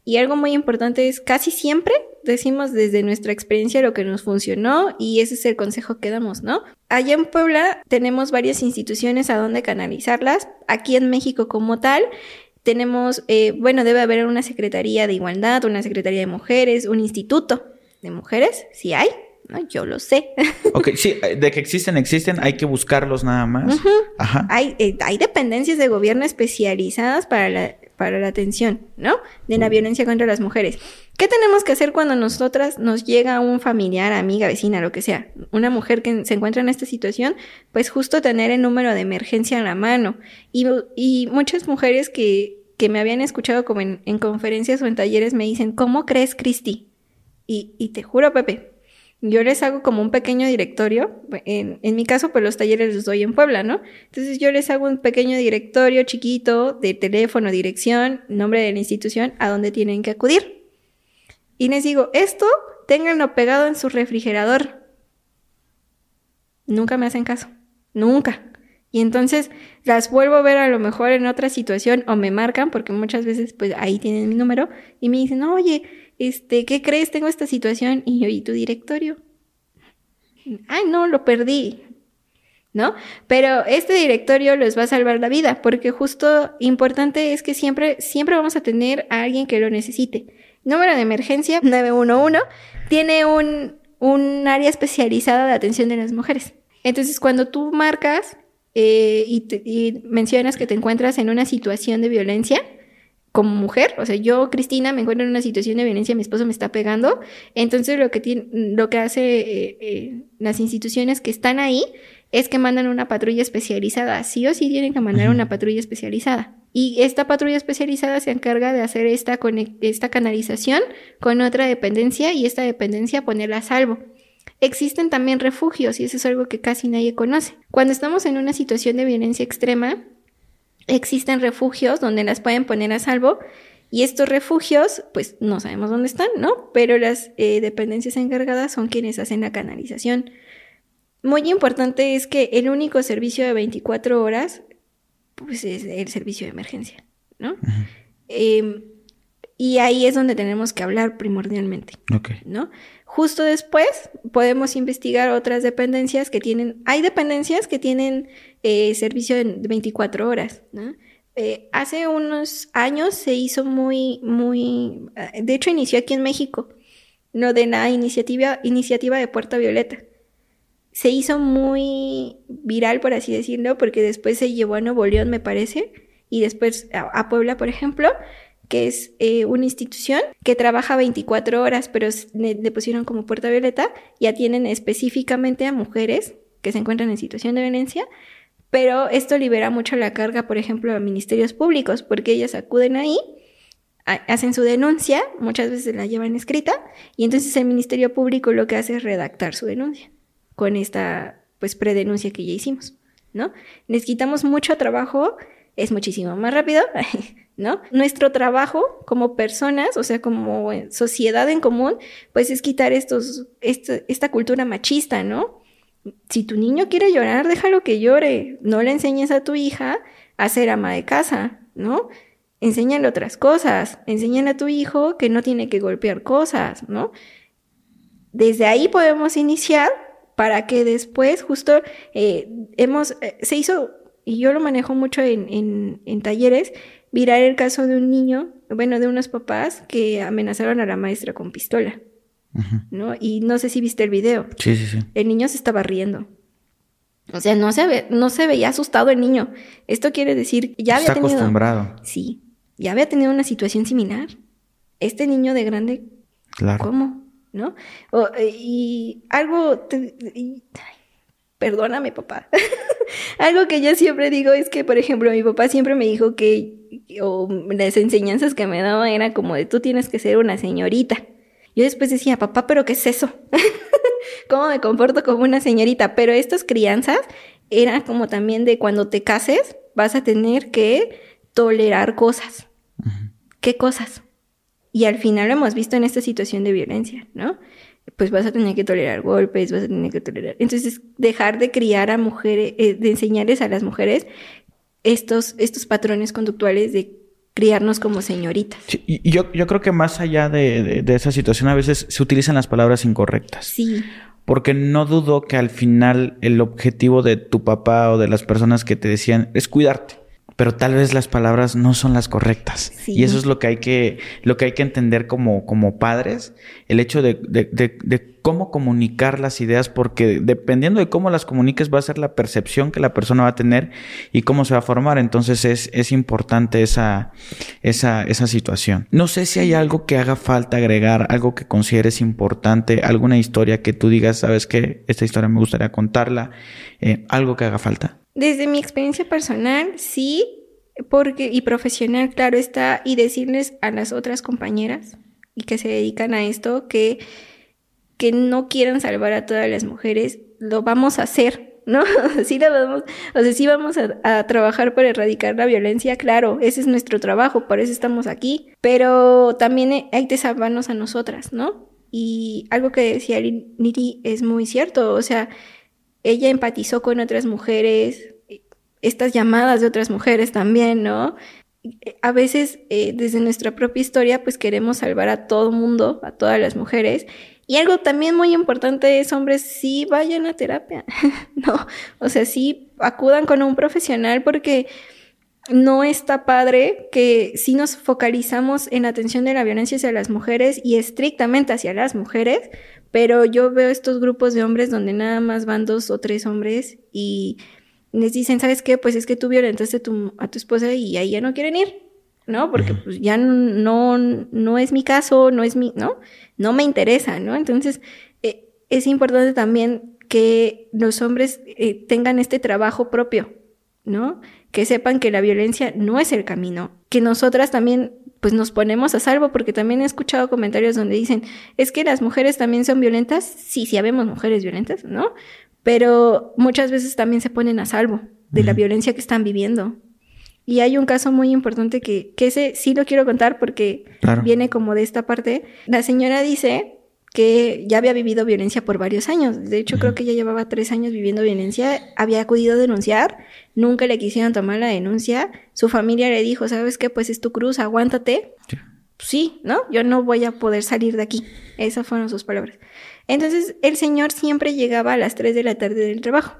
[SPEAKER 1] y algo muy importante es casi siempre decimos desde nuestra experiencia lo que nos funcionó y ese es el consejo que damos, ¿no? Allá en Puebla tenemos varias instituciones a donde canalizarlas, aquí en México como tal tenemos, eh, bueno, debe haber una Secretaría de Igualdad, una Secretaría de Mujeres, un instituto de mujeres, si hay, ¿no? Yo lo sé.
[SPEAKER 2] Ok, sí, eh, de que existen, existen, hay que buscarlos nada más.
[SPEAKER 1] Ajá. Hay, eh, hay dependencias de gobierno especializadas para la para la atención, ¿no? De la violencia contra las mujeres. ¿Qué tenemos que hacer cuando nosotras nos llega un familiar, amiga, vecina, lo que sea, una mujer que se encuentra en esta situación? Pues justo tener el número de emergencia en la mano. Y, y muchas mujeres que, que, me habían escuchado como en, en, conferencias o en talleres me dicen, ¿cómo crees, Cristi? Y, y te juro, Pepe, yo les hago como un pequeño directorio. En, mi caso, pues los talleres los doy en Puebla, ¿no? Entonces yo les hago un pequeño directorio chiquito de teléfono, dirección, nombre de la institución, a donde tienen que acudir. Y les digo, esto ténganlo pegado en su refrigerador. Nunca me hacen caso. Nunca. Y entonces las vuelvo a ver a lo mejor en otra situación o me marcan porque muchas veces pues ahí tienen mi número y me dicen, oye, este, ¿qué crees? Tengo esta situación y yo, ¿y tu directorio? Ay, no, lo perdí. ¿No? Pero este directorio les va a salvar la vida, porque justo importante es que siempre, siempre vamos a tener a alguien que lo necesite. Número de emergencia 911 tiene un, un área especializada de atención de las mujeres. Entonces, cuando tú marcas eh, y, y mencionas que te encuentras en una situación de violencia, como mujer, o sea, yo, Cristina, me encuentro en una situación de violencia, mi esposo me está pegando, entonces lo que, tiene, lo que hace eh, eh, las instituciones que están ahí es que mandan una patrulla especializada, sí o sí tienen que mandar una patrulla especializada. Y esta patrulla especializada se encarga de hacer esta, esta canalización con otra dependencia y esta dependencia ponerla a salvo. Existen también refugios y eso es algo que casi nadie conoce. Cuando estamos en una situación de violencia extrema, existen refugios donde las pueden poner a salvo y estos refugios, pues no sabemos dónde están, ¿no? Pero las eh, dependencias encargadas son quienes hacen la canalización. Muy importante es que el único servicio de 24 horas, pues es el servicio de emergencia, ¿no? Em, y ahí es donde tenemos que hablar primordialmente, ¿no? Justo después podemos investigar otras dependencias que tienen, hay dependencias que tienen eh, servicio de 24 horas, ¿no? Eh, hace unos años se hizo muy, muy, eh, de hecho inició aquí en México, lo de la iniciativa, iniciativa de Puerta Violeta. Se hizo muy viral, por así decirlo, porque después se llevó a Nuevo León, me parece, y después a Puebla, por ejemplo, que es eh, una institución que trabaja 24 horas, pero le, pusieron como puerta violeta y atienden específicamente a mujeres que se encuentran en situación de violencia, pero esto libera mucho la carga, por ejemplo, a ministerios públicos, porque ellas acuden ahí, hacen su denuncia, muchas veces la llevan escrita, y entonces el Ministerio Público lo que hace es redactar su denuncia con esta pues predenuncia que ya hicimos, ¿no? Les quitamos mucho trabajo, es muchísimo más rápido, ¿no? Nuestro trabajo como personas, o sea, como sociedad en común, pues es quitar estos, esta, cultura machista, ¿no? Si tu niño quiere llorar, déjalo que llore. No le enseñes a tu hija a ser ama de casa, ¿no? Enséñale otras cosas. Enséñale a tu hijo que no tiene que golpear cosas, ¿no? Desde ahí podemos iniciar para que después justo eh, hemos, eh, se hizo, y yo lo manejo mucho en, en, en talleres, virar el caso de un niño, bueno, de unos papás que amenazaron a la maestra con pistola, ¿no? Y no sé si viste el video.
[SPEAKER 2] Sí, sí, sí.
[SPEAKER 1] El niño se estaba riendo. O sea, no se, ve, no se veía asustado el niño. Esto quiere decir, ya había
[SPEAKER 2] Está acostumbrado.
[SPEAKER 1] Sí, ya había tenido una situación similar. Este niño de grande,
[SPEAKER 2] claro.
[SPEAKER 1] ¿cómo? ¿No? y algo, perdóname papá. Algo que yo siempre digo es que, por ejemplo, mi papá siempre me dijo que, o las enseñanzas que me daba era como de tú tienes que ser una señorita. Yo después decía, papá, pero ¿qué es eso? ¿Cómo me comporto como una señorita? Pero estas crianzas eran como también de cuando te cases vas a tener que tolerar cosas. ¿Qué cosas? Y al final lo hemos visto en esta situación de violencia, ¿no? pues vas a tener que tolerar golpes, vas a tener que tolerar. Entonces, dejar de criar a mujeres, eh, de enseñarles a las mujeres estos, estos patrones conductuales de criarnos como señoritas.
[SPEAKER 2] y yo, yo creo que más allá de, de, esa situación, a veces se utilizan las palabras incorrectas.
[SPEAKER 1] Sí.
[SPEAKER 2] Porque no dudo que al final el objetivo de tu papá o de las personas que te decían es cuidarte. Pero tal vez las palabras no son las correctas. Y eso es lo que hay que, lo que hay que entender como, como padres, el hecho de, de, de, cómo comunicar las ideas, porque dependiendo de cómo las comuniques va a ser la percepción que la persona va a tener y cómo se va a formar. Entonces es, es importante esa, esa, esa situación. No sé si hay algo que haga falta agregar, algo que consideres importante, alguna historia que tú digas, sabes que esta historia me gustaría contarla, eh, algo que haga falta.
[SPEAKER 1] Desde mi experiencia personal, sí, porque, y profesional, claro está, y decirles a las otras compañeras y que se dedican a esto que, que no quieran salvar a todas las mujeres, lo vamos a hacer, ¿no? sí lo vamos, o sea, sí vamos a, a, trabajar para erradicar la violencia, claro, ese es nuestro trabajo, por eso estamos aquí, pero también hay que salvarnos a nosotras, ¿no? Y algo que decía Niri es muy cierto, o sea, ella empatizó con otras mujeres, estas llamadas de otras mujeres también, ¿no? A veces eh, desde nuestra propia historia pues queremos salvar a todo mundo, a todas las mujeres. Y algo también muy importante es, hombres, sí vayan a terapia, ¿no? O sea, sí acudan con un profesional porque no está padre que si nos focalizamos en la atención de la violencia hacia las mujeres y estrictamente hacia las mujeres, pero yo veo estos grupos de hombres donde nada más van dos o tres hombres y les dicen, ¿sabes qué? Pues es que tú violentaste tu, a tu esposa y ahí ya no quieren ir, ¿no? Porque pues ya no, no es mi caso, no es mi, ¿no? No me interesa, ¿no? Entonces, eh, es importante también que los hombres eh, tengan este trabajo propio, ¿no? Que sepan que la violencia no es el camino, que nosotras también pues nos ponemos a salvo, porque también he escuchado comentarios donde dicen, es que las mujeres también son violentas, sí, sí habemos mujeres violentas, ¿no? Pero muchas veces también se ponen a salvo de la violencia que están viviendo. Y hay un caso muy importante que, que ese sí lo quiero contar porque viene como de esta parte. La señora dice que ya había vivido violencia por varios años. De hecho, creo que ya llevaba tres años viviendo violencia. Había acudido a denunciar, nunca le quisieron tomar la denuncia. Su familia le dijo, ¿sabes qué? Pues es tu cruz, aguántate. Sí. ¿no? Yo no voy a poder salir de aquí. Esas fueron sus palabras. Entonces, el señor siempre llegaba a las 3 de la tarde del trabajo.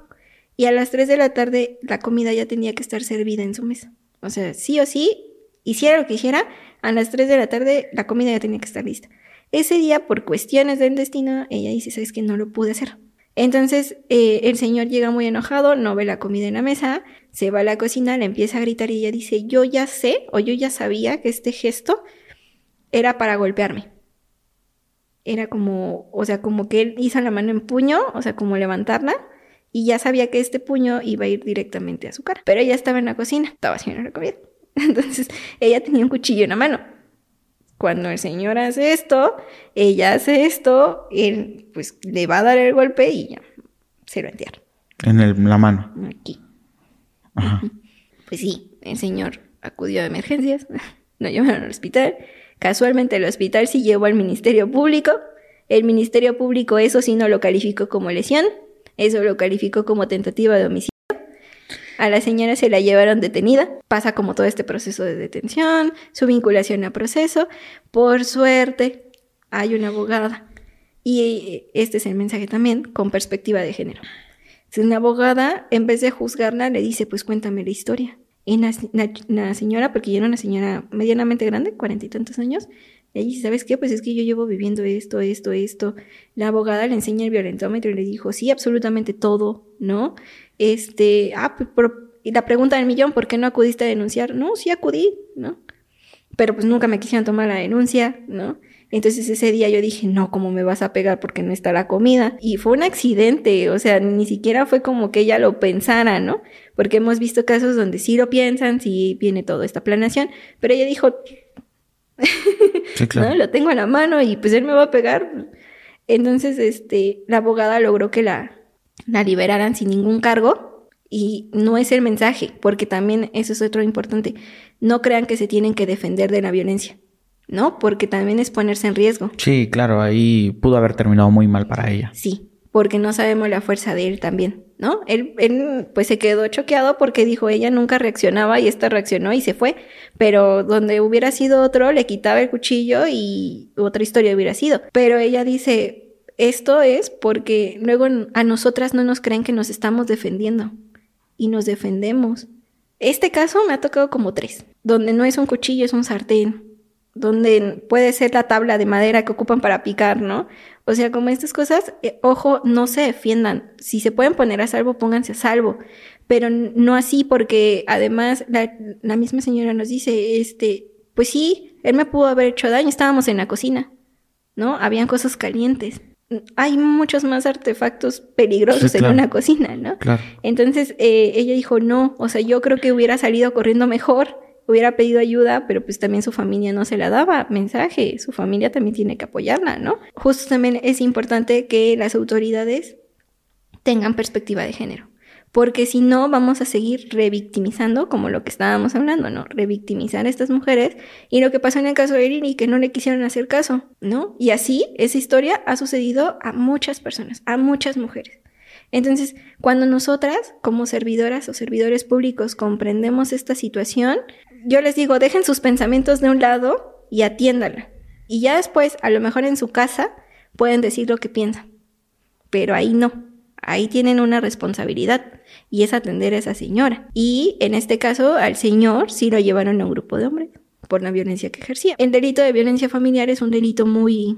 [SPEAKER 1] Y a las 3 de la tarde la comida ya tenía que estar servida en su mesa. O sea, sí o sí, hiciera lo que hiciera, a las 3 de la tarde la comida ya tenía que estar lista. Ese día, por cuestiones del destino, ella dice, ¿sabes que No lo pude hacer. Entonces, eh, el señor llega muy enojado, no ve la comida en la mesa, se va a la cocina, le empieza a gritar y ella dice, yo ya sé o yo ya sabía que este gesto era para golpearme. Era como, o sea, como que él hizo la mano en puño, o sea, como levantarla, y ya sabía que este puño iba a ir directamente a su cara. Pero ella estaba en la cocina, estaba haciendo la comida. Entonces, ella tenía un cuchillo en la mano. Cuando el señor hace esto, ella hace esto, él pues le va a dar el golpe y ya se lo entierra.
[SPEAKER 2] En la mano.
[SPEAKER 1] Aquí. Pues sí, el señor acudió a emergencias, lo llevaron al hospital. Casualmente el hospital sí llevó al Ministerio Público. El Ministerio Público eso sí no lo calificó como lesión, eso lo calificó como tentativa de homicidio. A la señora se la llevaron detenida. Pasa como todo este proceso de detención, su vinculación a proceso. Por suerte, hay una abogada. Y este es el mensaje también, con perspectiva de género. Si una abogada, en vez de juzgarla, le dice, pues cuéntame la historia. Y la, señora, porque ya era una señora medianamente grande, cuarenta y tantos años, le dice, ¿sabes qué? Pues es que yo llevo viviendo esto, esto, esto. La abogada le enseña el violentómetro y le dijo, sí, absolutamente todo, ¿no? Este, ah, pues, y la pregunta del millón, ¿por qué no acudiste a denunciar? No, sí acudí, ¿no? Pero pues nunca me quisieron tomar la denuncia, ¿no? Entonces ese día yo dije, no, ¿cómo me vas a pegar porque no está la comida? Y fue un accidente, o sea, ni siquiera fue como que ella lo pensara, ¿no? Porque hemos visto casos donde sí lo piensan, sí viene toda esta planeación, pero ella dijo, sí, claro. ¿no? Lo tengo en la mano y pues él me va a pegar. Entonces, este, la abogada logró que la, la liberaran sin ningún cargo y no es el mensaje, porque también eso es otro importante. No crean que se tienen que defender de la violencia, ¿no? Porque también es ponerse en riesgo.
[SPEAKER 2] Sí, claro, ahí pudo haber terminado muy mal para ella.
[SPEAKER 1] Sí, porque no sabemos la fuerza de él también, ¿no? Él, él pues se quedó choqueado porque dijo ella nunca reaccionaba y esta reaccionó y se fue, pero donde hubiera sido otro le quitaba el cuchillo y otra historia hubiera sido. Pero ella dice, esto es porque luego a nosotras no nos creen que nos estamos defendiendo y nos defendemos. Este caso me ha tocado como tres, donde no es un cuchillo, es un sartén, donde puede ser la tabla de madera que ocupan para picar, ¿no? O sea, como estas cosas, eh, ojo, no se defiendan. Si se pueden poner a salvo, pónganse a salvo. Pero no así, porque además la, la misma señora nos dice, este, pues sí, él me pudo haber hecho daño, estábamos en la cocina, ¿no? Habían cosas calientes hay muchos más artefactos peligrosos en una cocina, ¿no? Claro. Entonces eh, ella dijo, no, o sea, yo creo que hubiera salido corriendo mejor, hubiera pedido ayuda, pero pues también su familia no se la daba mensaje, su familia también tiene que apoyarla, ¿no? Justo también es importante que las autoridades tengan perspectiva de género porque si no vamos a seguir revictimizando, como lo que estábamos hablando, ¿no? Revictimizar a estas mujeres y lo que pasó en el caso de Irene, que no le quisieron hacer caso, ¿no? Y así esa historia ha sucedido a muchas personas, a muchas mujeres. Entonces, cuando nosotras, como servidoras o servidores públicos, comprendemos esta situación, yo les digo, dejen sus pensamientos de un lado y atiéndala. Y ya después, a lo mejor en su casa, pueden decir lo que piensan. Pero ahí no. Ahí tienen una responsabilidad y es atender a esa señora. Y en este caso al señor sí lo llevaron a un grupo de hombres por la violencia que ejercía. El delito de violencia familiar es un delito muy,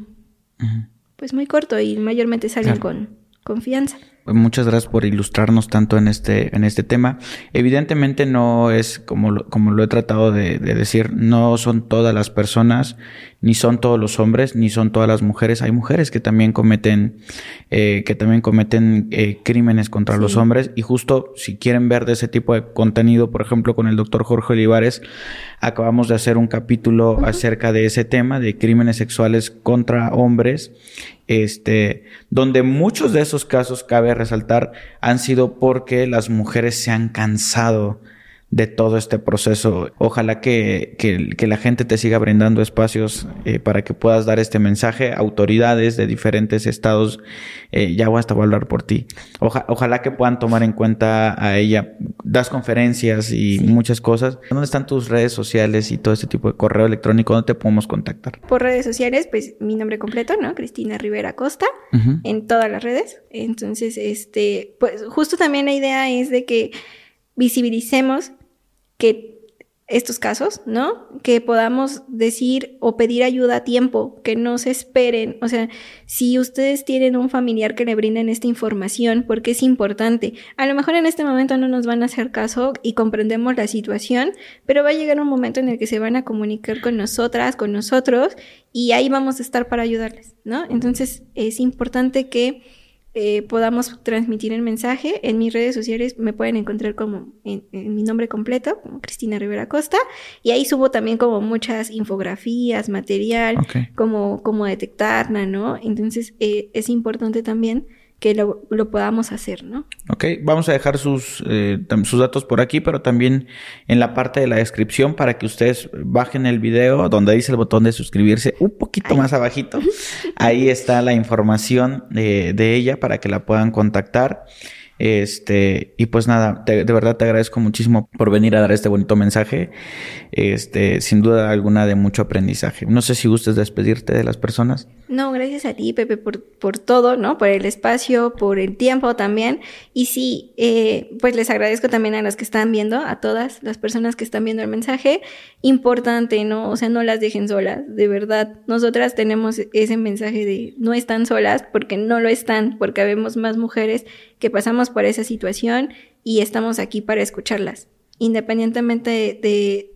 [SPEAKER 1] pues muy corto y mayormente salen con confianza.
[SPEAKER 2] Muchas gracias por ilustrarnos tanto en este, en este tema. Evidentemente no es como lo, como lo he tratado de, decir, no son todas las personas, ni son todos los hombres, ni son todas las mujeres. Hay mujeres que también cometen, eh, que también cometen eh, crímenes contra los hombres. Y justo si quieren ver de ese tipo de contenido, por ejemplo, con el doctor Jorge Olivares, acabamos de hacer un capítulo acerca de ese tema, de crímenes sexuales contra hombres este, donde muchos de esos casos, cabe resaltar, han sido porque las mujeres se han cansado de todo este proceso. Ojalá que, que, la gente te siga brindando espacios eh, para que puedas dar este mensaje. Autoridades de diferentes estados, eh, ya voy hasta a hablar por ti. ojalá que puedan tomar en cuenta a ella. Das conferencias y muchas cosas. ¿Dónde están tus redes sociales y todo este tipo de correo electrónico? ¿Dónde te podemos contactar?
[SPEAKER 1] Por redes sociales, pues mi nombre completo, ¿no? Cristina Rivera Costa, en todas las redes. Entonces, este, pues justo también la idea es de que visibilicemos que estos casos, ¿no? Que podamos decir o pedir ayuda a tiempo, que no se esperen. O sea, si ustedes tienen un familiar que le brinden esta información, porque es importante. A lo mejor en este momento no nos van a hacer caso y comprendemos la situación, pero va a llegar un momento en el que se van a comunicar con nosotras, con nosotros, y ahí vamos a estar para ayudarles, ¿no? Entonces, es importante que eh, podamos transmitir el mensaje. En mis redes sociales me pueden encontrar como en, mi nombre completo, como Cristina Rivera Costa, y ahí subo también como muchas infografías, material, como, como detectarla, ¿no? Entonces eh, es importante también que lo, podamos hacer, ¿no?
[SPEAKER 2] Ok, vamos a dejar sus, eh, sus datos por aquí, pero también en la parte de la descripción para que ustedes bajen el video donde dice el botón de suscribirse un poquito más abajito. Ahí está la información de, de ella para que la puedan contactar. Este, y pues nada, de verdad te agradezco muchísimo por venir a dar este bonito mensaje. Este, sin duda alguna de mucho aprendizaje. No sé si gustes despedirte de las personas.
[SPEAKER 1] No, gracias a ti, Pepe, por, por todo, ¿no? Por el espacio, por el tiempo también. Y sí, eh, pues les agradezco también a las que están viendo, a todas las personas que están viendo el mensaje. Importante, ¿no? O sea, no las dejen solas, de verdad. Nosotras tenemos ese mensaje de no están solas porque no lo están, porque vemos más mujeres que pasamos por esa situación y estamos aquí para escucharlas, independientemente de,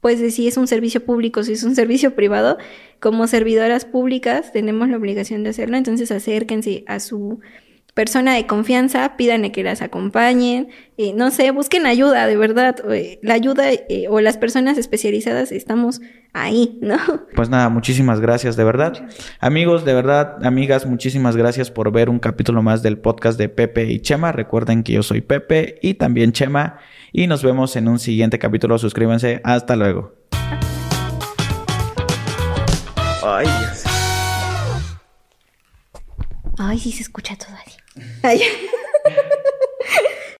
[SPEAKER 1] pues de si es un servicio público, si es un servicio privado, como servidoras públicas tenemos la obligación de hacerlo, entonces acérquense a su persona de confianza, pídanle que las acompañen, eh, no sé, busquen ayuda, de verdad, eh, la ayuda eh, o las personas especializadas estamos ahí, ¿no?
[SPEAKER 2] Pues nada, muchísimas gracias, de verdad. Amigos, de verdad, amigas, muchísimas gracias por ver un capítulo más del podcast de Pepe y Chema. Recuerden que yo soy Pepe y también Chema y nos vemos en un siguiente capítulo. Suscríbanse, hasta luego.
[SPEAKER 1] Ay, Dios. Ay, sí se escucha todo así. Ay.